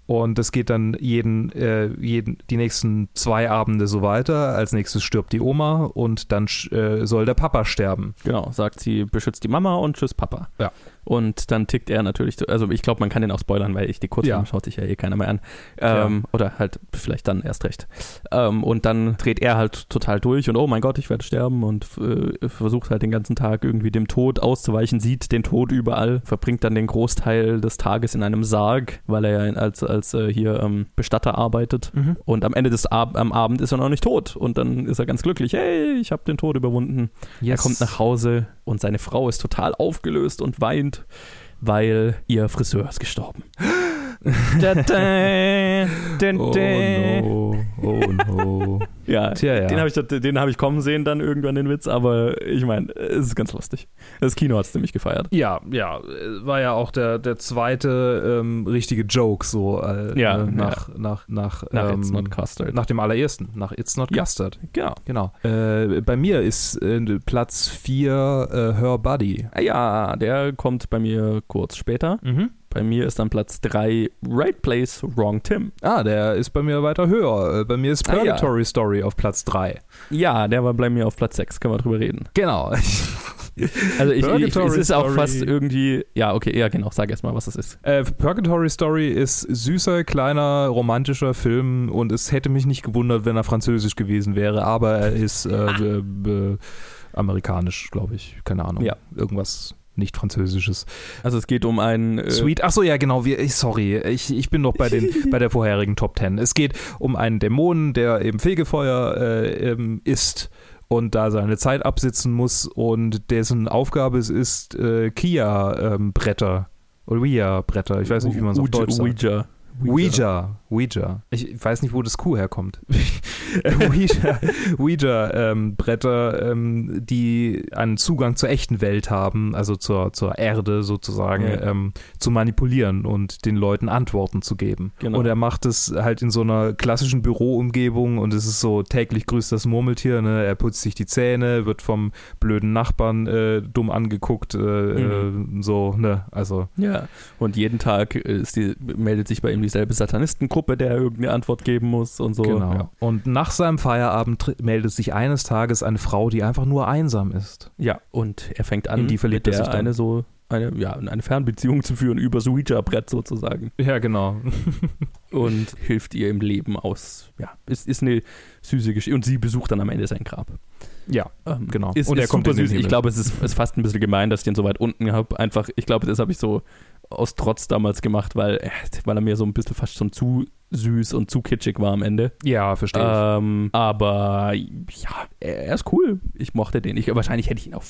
Speaker 2: Und das geht dann jeden, äh, jeden, die nächsten zwei Abende so weiter. Als nächstes stirbt die Oma und dann äh, soll der Papa sterben.
Speaker 1: Genau, sagt sie, beschützt die Mama und tschüss Papa.
Speaker 2: Ja.
Speaker 1: Und dann tickt er natürlich, also ich glaube, man kann den auch spoilern, weil ich die Kurzfilme
Speaker 2: Ja.
Speaker 1: schaut sich ja eh keiner mehr an. Ähm, Oder halt vielleicht dann erst recht. Ähm, und dann dreht er halt total durch und oh mein Gott, ich werde sterben und äh, versucht halt den ganzen Tag irgendwie dem Tod auszuweichen, sieht den Tod überall, verbringt dann den Großteil des Tages in einem Sarg, weil er ja als, als äh, hier ähm, Bestatter arbeitet. Und am Ende des Ab am Abend ist er noch nicht tot. Und dann ist er ganz glücklich. Hey, ich habe den Tod überwunden. Er kommt nach Hause und seine Frau ist total aufgelöst und weint, weil ihr Friseur ist gestorben. Da, da, da,
Speaker 2: Oh no, oh no.
Speaker 1: Ja,
Speaker 2: Tja, ja.
Speaker 1: den habe ich, den hab ich kommen sehen dann irgendwann den Witz, aber ich meine, es ist ganz lustig. Das Kino hat es ziemlich gefeiert.
Speaker 2: Ja, ja, war ja auch der, der zweite ähm, richtige Joke so äh,
Speaker 1: Ja,
Speaker 2: äh, nach, nach, nach,
Speaker 1: Nach
Speaker 2: ähm,
Speaker 1: It's Not Custard.
Speaker 2: nach dem allerersten, nach It's Not
Speaker 1: Ja.
Speaker 2: Custard.
Speaker 1: Genau.
Speaker 2: Genau. Äh, bei mir ist äh, Platz 4 äh, Her Buddy.
Speaker 1: Ja, der kommt bei mir kurz später.
Speaker 2: Mhm.
Speaker 1: Bei mir ist dann Platz 3 Right Place, Wrong Tim.
Speaker 2: Ah, der ist bei mir weiter höher. Äh, Bei mir ist
Speaker 1: Ah, ja.
Speaker 2: Purgatory Story auf Platz 3.
Speaker 1: Ja, der war bei mir auf Platz 6, können wir drüber reden.
Speaker 2: Genau.
Speaker 1: Also ich, ich,
Speaker 2: Purgatory
Speaker 1: es ist auch fast irgendwie, ja, okay, ja genau, sag erst mal, was das ist.
Speaker 2: Äh, Purgatory Story ist süßer, kleiner, romantischer Film und es hätte mich nicht gewundert, wenn er französisch gewesen wäre, aber er ist äh,
Speaker 1: Ah.
Speaker 2: be, be, amerikanisch, glaube ich. Keine Ahnung.
Speaker 1: Ja.
Speaker 2: Irgendwas nicht französisches.
Speaker 1: Also es geht um ein
Speaker 2: äh Sweet. Achso, ja, genau. Wir, sorry, ich, ich bin noch bei, den, bei der vorherigen Top Ten. Es geht um einen Dämonen, der eben Fegefeuer äh, ähm, ist und da seine Zeit absitzen muss und dessen Aufgabe es ist, äh, Kia-Bretter ähm, oder Ouija-Bretter, ich weiß nicht, wie man es auf Deutsch sagt.
Speaker 1: Ouija.
Speaker 2: Ouija. Ouija. Ich weiß nicht, wo das Q herkommt. Ouija, Ouija ähm, Bretter, ähm, die einen Zugang zur echten Welt haben, also zur, zur Erde sozusagen, ja. ähm, zu manipulieren und den Leuten Antworten zu geben. Genau. Und er macht es halt in so einer klassischen Büroumgebung und es ist so täglich grüßt das Murmeltier, ne? er putzt sich die Zähne, wird vom blöden Nachbarn äh, dumm angeguckt, äh, mhm. äh, so, ne, also.
Speaker 1: Ja, und jeden Tag ist die, meldet sich bei ihm dieselbe Satanistengruppe, der irgendeine Antwort geben muss und so.
Speaker 2: Genau. Ja. Und nach seinem Feierabend meldet sich eines Tages eine Frau, die einfach nur einsam ist.
Speaker 1: Ja, und er fängt an,
Speaker 2: In die verliebt
Speaker 1: mit
Speaker 2: der
Speaker 1: eine so eine, ja, eine Fernbeziehung zu führen über das Ouija-Brett sozusagen.
Speaker 2: Ja, genau.
Speaker 1: und hilft ihr im Leben aus. Ja, ist, ist eine süße Geschichte. Und sie besucht dann am Ende sein Grab.
Speaker 2: Ja, ähm, genau.
Speaker 1: Ist, und er ist kommt super süß. Ich glaube, es ist, ist fast ein bisschen gemein, dass ich den so weit unten habe. Einfach, ich glaube, das habe ich so aus Trotz damals gemacht, weil, äh, weil er mir so ein bisschen fast schon zu süß und zu kitschig war am Ende.
Speaker 2: Ja, verstehe ich.
Speaker 1: Ähm, aber ja, er, er, ist cool. Ich mochte den. Ich, wahrscheinlich hätte ich ihn auch.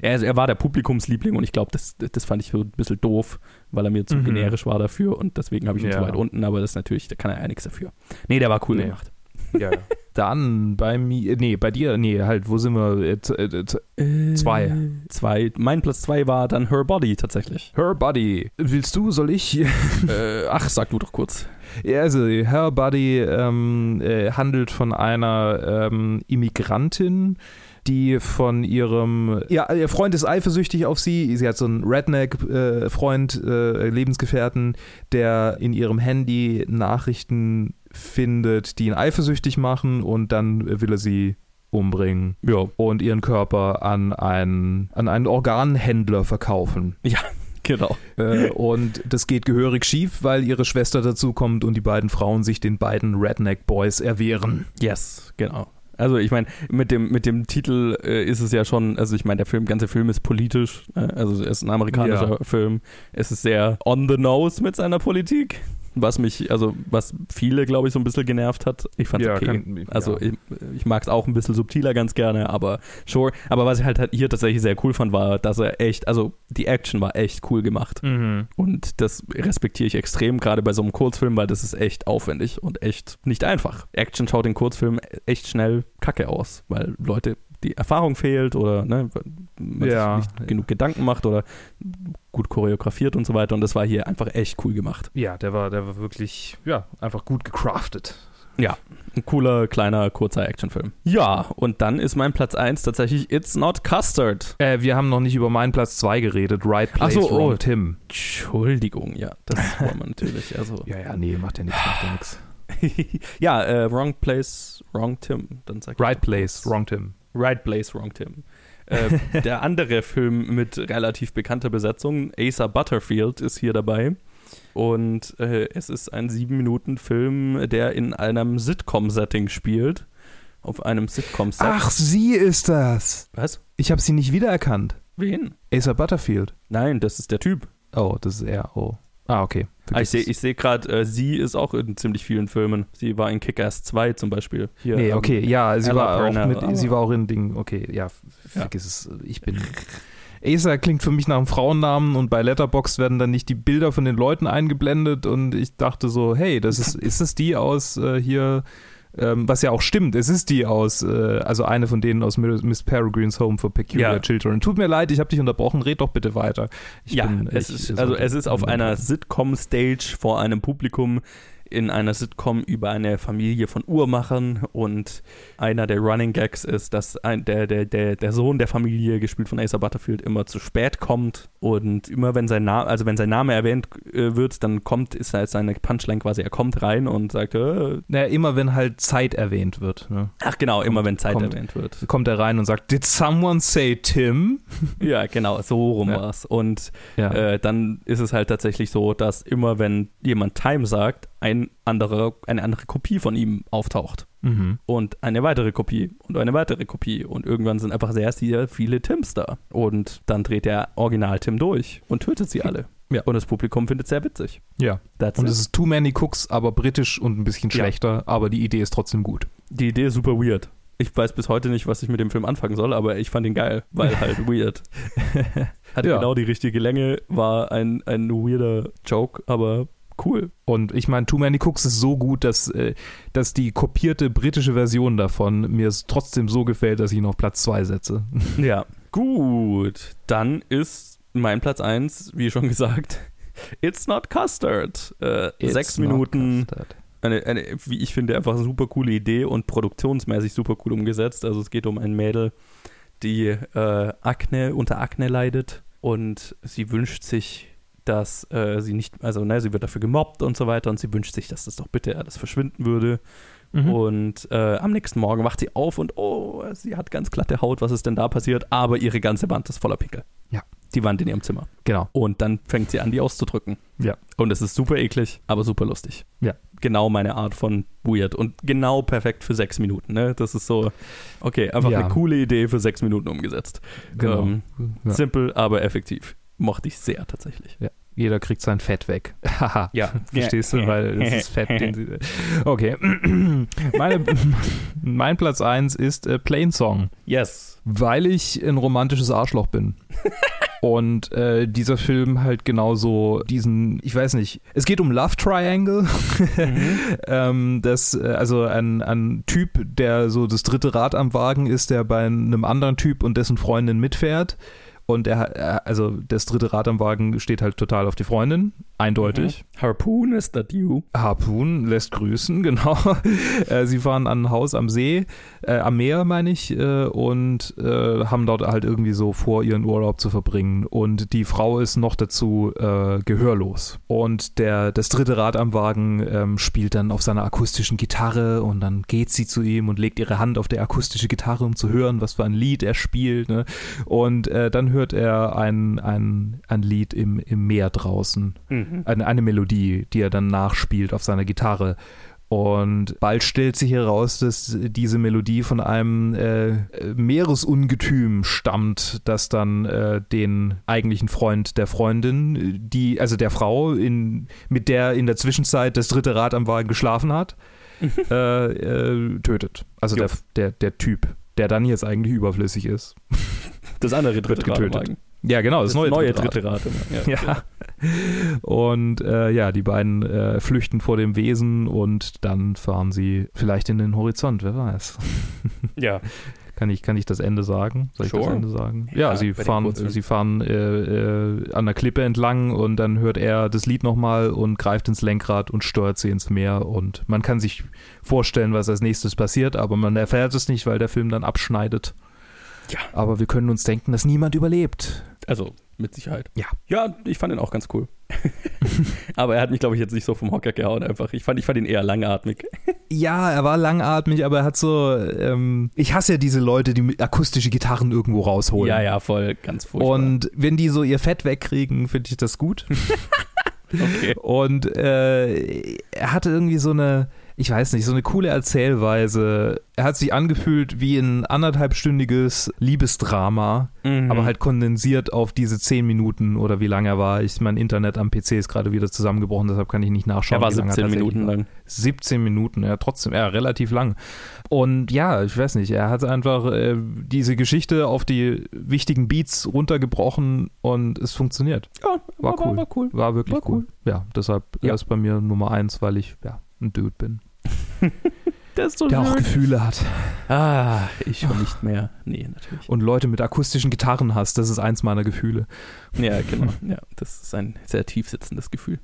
Speaker 1: Er, er war der Publikumsliebling und ich glaube, das, das fand ich so ein bisschen doof, weil er mir zu mhm. generisch war dafür und deswegen habe ich ihn ja. zu weit unten, aber das ist natürlich, da kann er ja nichts dafür. Nee, der war cool nee. gemacht.
Speaker 2: Ja. Dann bei mir, nee, bei dir, nee, halt, wo sind wir? Äh, äh, zwei. Äh,
Speaker 1: zwei. Mein Platz zwei war dann Her Body tatsächlich.
Speaker 2: Her Body. Willst du, soll ich?
Speaker 1: äh, ach, sag du doch kurz.
Speaker 2: Ja, also Her Body ähm, äh, handelt von einer ähm, Immigrantin, die von ihrem, ja, ihr Freund ist eifersüchtig auf sie. Sie hat so einen Redneck-Freund, äh, Lebensgefährten, der in ihrem Handy Nachrichten findet, die ihn eifersüchtig machen und dann will er sie umbringen
Speaker 1: ja.
Speaker 2: und ihren Körper an einen, an einen Organhändler verkaufen.
Speaker 1: Ja, genau.
Speaker 2: Äh, und das geht gehörig schief, weil ihre Schwester dazukommt und die beiden Frauen sich den beiden Redneck Boys erwehren.
Speaker 1: Yes, genau. Also ich meine, mit dem, mit dem Titel äh, ist es ja schon, also ich meine, der Film, ganze Film ist politisch, äh, also es ist ein amerikanischer ja. Film. Es ist sehr on the nose mit seiner Politik was mich, also was viele, glaube ich, so ein bisschen genervt hat. Ich fand es ja, okay. Kann, also ja. ich, ich mag es auch ein bisschen subtiler ganz gerne, aber sure. Aber was ich halt, halt hier tatsächlich sehr cool fand, war, dass er echt, also die Action war echt cool gemacht.
Speaker 2: Mhm.
Speaker 1: Und das respektiere ich extrem, gerade bei so einem Kurzfilm, weil das ist echt aufwendig und echt nicht einfach. Action schaut in Kurzfilmen echt schnell kacke aus, weil Leute die Erfahrung fehlt oder ne, man
Speaker 2: ja.
Speaker 1: sich nicht genug Gedanken macht oder gut choreografiert und so weiter. Und das war hier einfach echt cool gemacht.
Speaker 2: Ja, der war, der war wirklich, ja, einfach gut gecraftet.
Speaker 1: Ja, ein cooler, kleiner, kurzer Actionfilm. Ja, und dann ist mein Platz 1 tatsächlich It's Not Custard.
Speaker 2: Äh, wir haben noch nicht über meinen Platz 2 geredet. Right Place,
Speaker 1: Ach so,
Speaker 2: Wrong
Speaker 1: oh,
Speaker 2: Tim.
Speaker 1: Entschuldigung, ja, das war man natürlich. Also.
Speaker 2: Ja, ja, nee, macht ja nichts, macht ja nichts.
Speaker 1: ja, äh, Wrong Place, Wrong Tim. Dann
Speaker 2: sag right Place, Wrong Tim.
Speaker 1: Right Place, Wrong Tim. Äh, der andere Film mit relativ bekannter Besetzung, Asa Butterfield, ist hier dabei. Und äh, es ist ein sieben Minuten Film, der in einem Sitcom-Setting spielt. Auf einem Sitcom-Set.
Speaker 2: Ach, sie ist das.
Speaker 1: Was?
Speaker 2: Ich habe sie nicht wiedererkannt.
Speaker 1: Wen?
Speaker 2: Asa Butterfield.
Speaker 1: Nein, das ist der Typ.
Speaker 2: Oh, das ist er. Oh. Ah, okay.
Speaker 1: Ah, ich sehe seh gerade, äh, sie ist auch in ziemlich vielen Filmen. Sie war in Kick-Ass 2 zum Beispiel.
Speaker 2: Hier, nee, okay, ähm, ja, sie war, auch mit, sie war auch in Ding, okay, ja, vergiss ja. es. Ich bin. Asa klingt für mich nach einem Frauennamen und bei Letterbox werden dann nicht die Bilder von den Leuten eingeblendet und ich dachte so, hey, das ist, ist es die aus äh, hier ähm, was ja auch stimmt, es ist die aus, äh, also eine von denen aus Miss Peregrine's Home for Peculiar ja. Children. Tut mir leid, ich habe dich unterbrochen, red doch bitte weiter.
Speaker 1: Ich ja, bin, es ich, ist, also es ist auf einer Sitcom-Stage vor einem Publikum, in einer Sitcom über eine Familie von Uhrmachern und einer der Running Gags ist, dass ein, der, der, der, der Sohn der Familie, gespielt von Asa Butterfield, immer zu spät kommt und immer wenn sein Name, also wenn sein Name erwähnt äh, wird, dann kommt, ist halt seine Punchline quasi, er kommt rein und sagt, äh,
Speaker 2: naja, immer wenn halt Zeit erwähnt wird. Ne?
Speaker 1: Ach genau, kommt, immer wenn Zeit kommt, erwähnt wird.
Speaker 2: Kommt er rein und sagt, did someone say Tim?
Speaker 1: ja, genau, so rum ja. war's. Und ja. äh, dann ist es halt tatsächlich so, dass immer wenn jemand Time sagt, ein anderer, eine andere Kopie von ihm auftaucht.
Speaker 2: Mhm.
Speaker 1: Und eine weitere Kopie und eine weitere Kopie. Und irgendwann sind einfach sehr, sehr viele Tims da. Und dann dreht der Original-Tim durch und tötet sie alle.
Speaker 2: Ja.
Speaker 1: Und das Publikum findet es sehr witzig.
Speaker 2: Ja.
Speaker 1: That's
Speaker 2: Und
Speaker 1: it.
Speaker 2: es ist Too Many Cooks, aber britisch und ein bisschen
Speaker 1: Ja.
Speaker 2: schlechter, aber die Idee ist trotzdem gut.
Speaker 1: Die Idee ist super weird. Ich weiß bis heute nicht, was ich mit dem Film anfangen soll, aber ich fand ihn geil, weil halt weird. Hatte
Speaker 2: Ja.
Speaker 1: genau die richtige Länge, war ein, ein weirder Joke, aber cool.
Speaker 2: Und ich meine, Too Many Cooks ist so gut, dass, äh, dass die kopierte britische Version davon mir es trotzdem so gefällt, dass ich ihn auf Platz 2 setze.
Speaker 1: Ja. Gut, dann ist mein Platz 1, wie schon gesagt, It's Not Custard. Äh, sechs Minuten, eine, eine, wie ich finde, einfach eine super coole Idee und produktionsmäßig super cool umgesetzt. Also es geht um ein Mädel, die äh, Akne, unter Akne leidet und sie wünscht sich, dass äh, sie nicht, also ne, sie wird dafür gemobbt und so weiter und sie wünscht sich, dass das doch bitte alles verschwinden würde.
Speaker 2: Mhm.
Speaker 1: Und äh, am nächsten Morgen wacht sie auf und oh, sie hat ganz glatte Haut, was ist denn da passiert? Aber ihre ganze Wand ist voller Pickel.
Speaker 2: Ja.
Speaker 1: Die Wand in ihrem Zimmer.
Speaker 2: Genau.
Speaker 1: Und dann fängt sie an, die auszudrücken.
Speaker 2: Ja.
Speaker 1: Und es ist super eklig, aber super lustig.
Speaker 2: Ja.
Speaker 1: Genau meine Art von weird und genau perfekt für sechs Minuten. Ne? Das ist so, okay, einfach
Speaker 2: Ja.
Speaker 1: eine coole Idee für sechs Minuten umgesetzt.
Speaker 2: Genau.
Speaker 1: Ähm,
Speaker 2: Ja.
Speaker 1: Simpel, aber effektiv. Mochte ich sehr tatsächlich.
Speaker 2: Jeder kriegt sein Fett weg. Haha.
Speaker 1: Ja.
Speaker 2: Verstehst du? Weil das ist Fett, den sie. Okay. Meine, mein Platz 1 ist äh, Plain Song,
Speaker 1: Yes.
Speaker 2: weil ich ein romantisches Arschloch bin. Und äh, dieser Film halt genauso diesen, ich weiß nicht, es geht um Love Triangle. ähm, das, äh, also ein, ein Typ, der so das dritte Rad am Wagen ist, der bei einem anderen Typ und dessen Freundin mitfährt. Und er, er also das dritte Rad am Wagen steht halt total auf die Freundin, eindeutig.
Speaker 1: Harpoon, is that you?
Speaker 2: Harpoon lässt grüßen, genau. Äh, Sie fahren an ein Haus am See, äh, am Meer meine ich, äh, und äh, haben dort halt irgendwie so vor, ihren Urlaub zu verbringen. Und die Frau ist noch dazu äh, gehörlos. Und der, das dritte Rad am Wagen ähm, spielt dann auf seiner akustischen Gitarre und dann geht sie zu ihm und legt ihre Hand auf die akustische Gitarre, um zu hören, was für ein Lied er spielt. Ne? Und äh, dann hört er ein, ein, ein Lied im, im Meer draußen
Speaker 1: Mhm.
Speaker 2: eine, eine Melodie, die er dann nachspielt auf seiner Gitarre. Und bald stellt sich heraus, dass diese Melodie von einem äh, Meeresungetüm stammt, das dann äh, den eigentlichen Freund der Freundin, die, also der Frau, in, mit der in der Zwischenzeit das dritte Rad am Wagen geschlafen hat, äh, äh, tötet. Also
Speaker 1: Jo.
Speaker 2: der, der, der Typ, der dann jetzt eigentlich überflüssig ist.
Speaker 1: Das andere dritte am
Speaker 2: getötet.
Speaker 1: Wagen.
Speaker 2: Ja, genau, das, neue, dritte Rad.
Speaker 1: dritte Rad. immer.
Speaker 2: Ja. Und äh, ja, die beiden äh, flüchten vor dem Wesen und dann fahren sie vielleicht in den Horizont, wer weiß.
Speaker 1: ja.
Speaker 2: Kann ich, kann ich das Ende sagen? Soll ich das
Speaker 1: Sure.
Speaker 2: Ende sagen? Ja,
Speaker 1: Ja,
Speaker 2: sie fahren, sie fahren äh, äh, an der Klippe entlang und dann hört er das Lied nochmal und greift ins Lenkrad und steuert sie ins Meer. Und man kann sich vorstellen, was als nächstes passiert, aber man erfährt es nicht, weil der Film dann abschneidet.
Speaker 1: Ja.
Speaker 2: Aber wir können uns denken, dass niemand überlebt.
Speaker 1: Also, mit Sicherheit.
Speaker 2: Ja.
Speaker 1: Ja, ich fand ihn auch ganz cool. aber er hat mich, glaube ich, jetzt nicht so vom Hocker gehauen einfach. Ich fand, ich fand ihn eher langatmig.
Speaker 2: Ja, er war langatmig, aber er hat so. Ähm, ich hasse ja diese Leute, die akustische Gitarren irgendwo rausholen.
Speaker 1: Ja, ja, voll, ganz furchtbar.
Speaker 2: Und wenn die so ihr Fett wegkriegen, finde ich das gut.
Speaker 1: okay.
Speaker 2: Und äh, er hatte irgendwie so eine, ich weiß nicht, so eine coole Erzählweise. Er hat sich angefühlt wie ein anderthalbstündiges Liebesdrama,
Speaker 1: Mhm.
Speaker 2: aber halt kondensiert auf diese zehn Minuten oder wie lange er war. Ich, mein Internet am PC ist gerade wieder zusammengebrochen, deshalb kann ich nicht nachschauen.
Speaker 1: Er war
Speaker 2: wie lange
Speaker 1: 17
Speaker 2: tatsächlich
Speaker 1: Minuten
Speaker 2: war.
Speaker 1: lang.
Speaker 2: 17 Minuten, ja, trotzdem, ja, relativ lang. Und ja, ich weiß nicht, er hat einfach äh, diese Geschichte auf die wichtigen Beats runtergebrochen und es funktioniert.
Speaker 1: Ja,
Speaker 2: War cool.
Speaker 1: War cool.
Speaker 2: War wirklich
Speaker 1: War
Speaker 2: cool. Ja, deshalb
Speaker 1: Ja.
Speaker 2: er ist bei mir Nummer eins, weil ich ja ein Dude bin,
Speaker 1: Der ist so
Speaker 2: der auch. Gefühle hat
Speaker 1: Ah, ich schon nicht mehr. Nee, natürlich.
Speaker 2: und Leute mit akustischen Gitarren hasst. Das ist eins meiner Gefühle.
Speaker 1: Ja, genau. Ja, das ist ein sehr tief sitzendes Gefühl.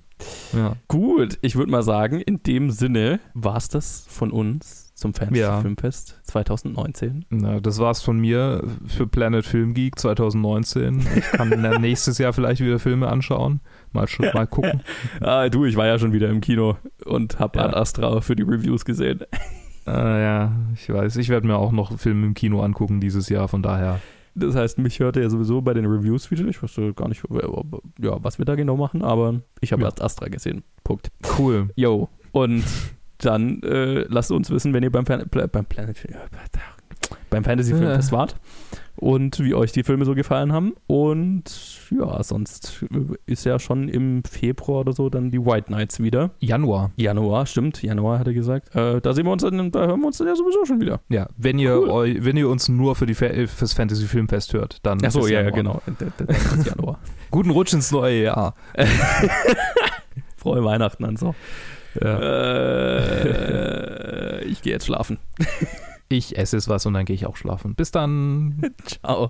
Speaker 2: Ja.
Speaker 1: Gut, ich würde mal sagen, in dem Sinne war es das von uns zum Fantasy
Speaker 2: Ja.
Speaker 1: Filmfest 2019.
Speaker 2: Na, das war's von mir für Planet Film Geek 2019. Ich kann nächstes Jahr vielleicht wieder Filme anschauen. Mal, schon, mal gucken.
Speaker 1: Ah, du, ich war ja schon wieder im Kino und habe
Speaker 2: Ja.
Speaker 1: Ad Astra für die Reviews gesehen.
Speaker 2: Äh, ja, ich weiß. Ich werde mir auch noch Filme im Kino angucken dieses Jahr, von daher.
Speaker 1: Das heißt, mich hört er ja sowieso bei den Reviews wieder. Ich wusste gar nicht, ja, was wir da genau machen, aber ich habe
Speaker 2: Ja.
Speaker 1: Ad Astra gesehen. Punkt.
Speaker 2: Cool.
Speaker 1: Yo. Und dann äh, lasst uns wissen, wenn ihr beim, Plan beim Planet beim Fantasy Filmfest wart und wie euch die Filme so gefallen haben. Und ja, sonst ist ja schon im Februar oder so dann die White Nights wieder.
Speaker 2: Januar.
Speaker 1: Januar, stimmt. Januar hat er gesagt. Äh, da sehen wir uns dann, da hören wir uns dann ja sowieso schon wieder.
Speaker 2: Ja, wenn ihr cool. eu, wenn ihr uns nur für die fürs Fantasy Filmfest hört, dann.
Speaker 1: Achso, ja, ja, genau. Dann ist
Speaker 2: Januar. Guten Rutsch ins neue Jahr.
Speaker 1: Frohe Weihnachten an so. Ja. Äh, ich gehe jetzt schlafen.
Speaker 2: Ich esse es was und dann gehe ich auch schlafen. Bis dann.
Speaker 1: Ciao.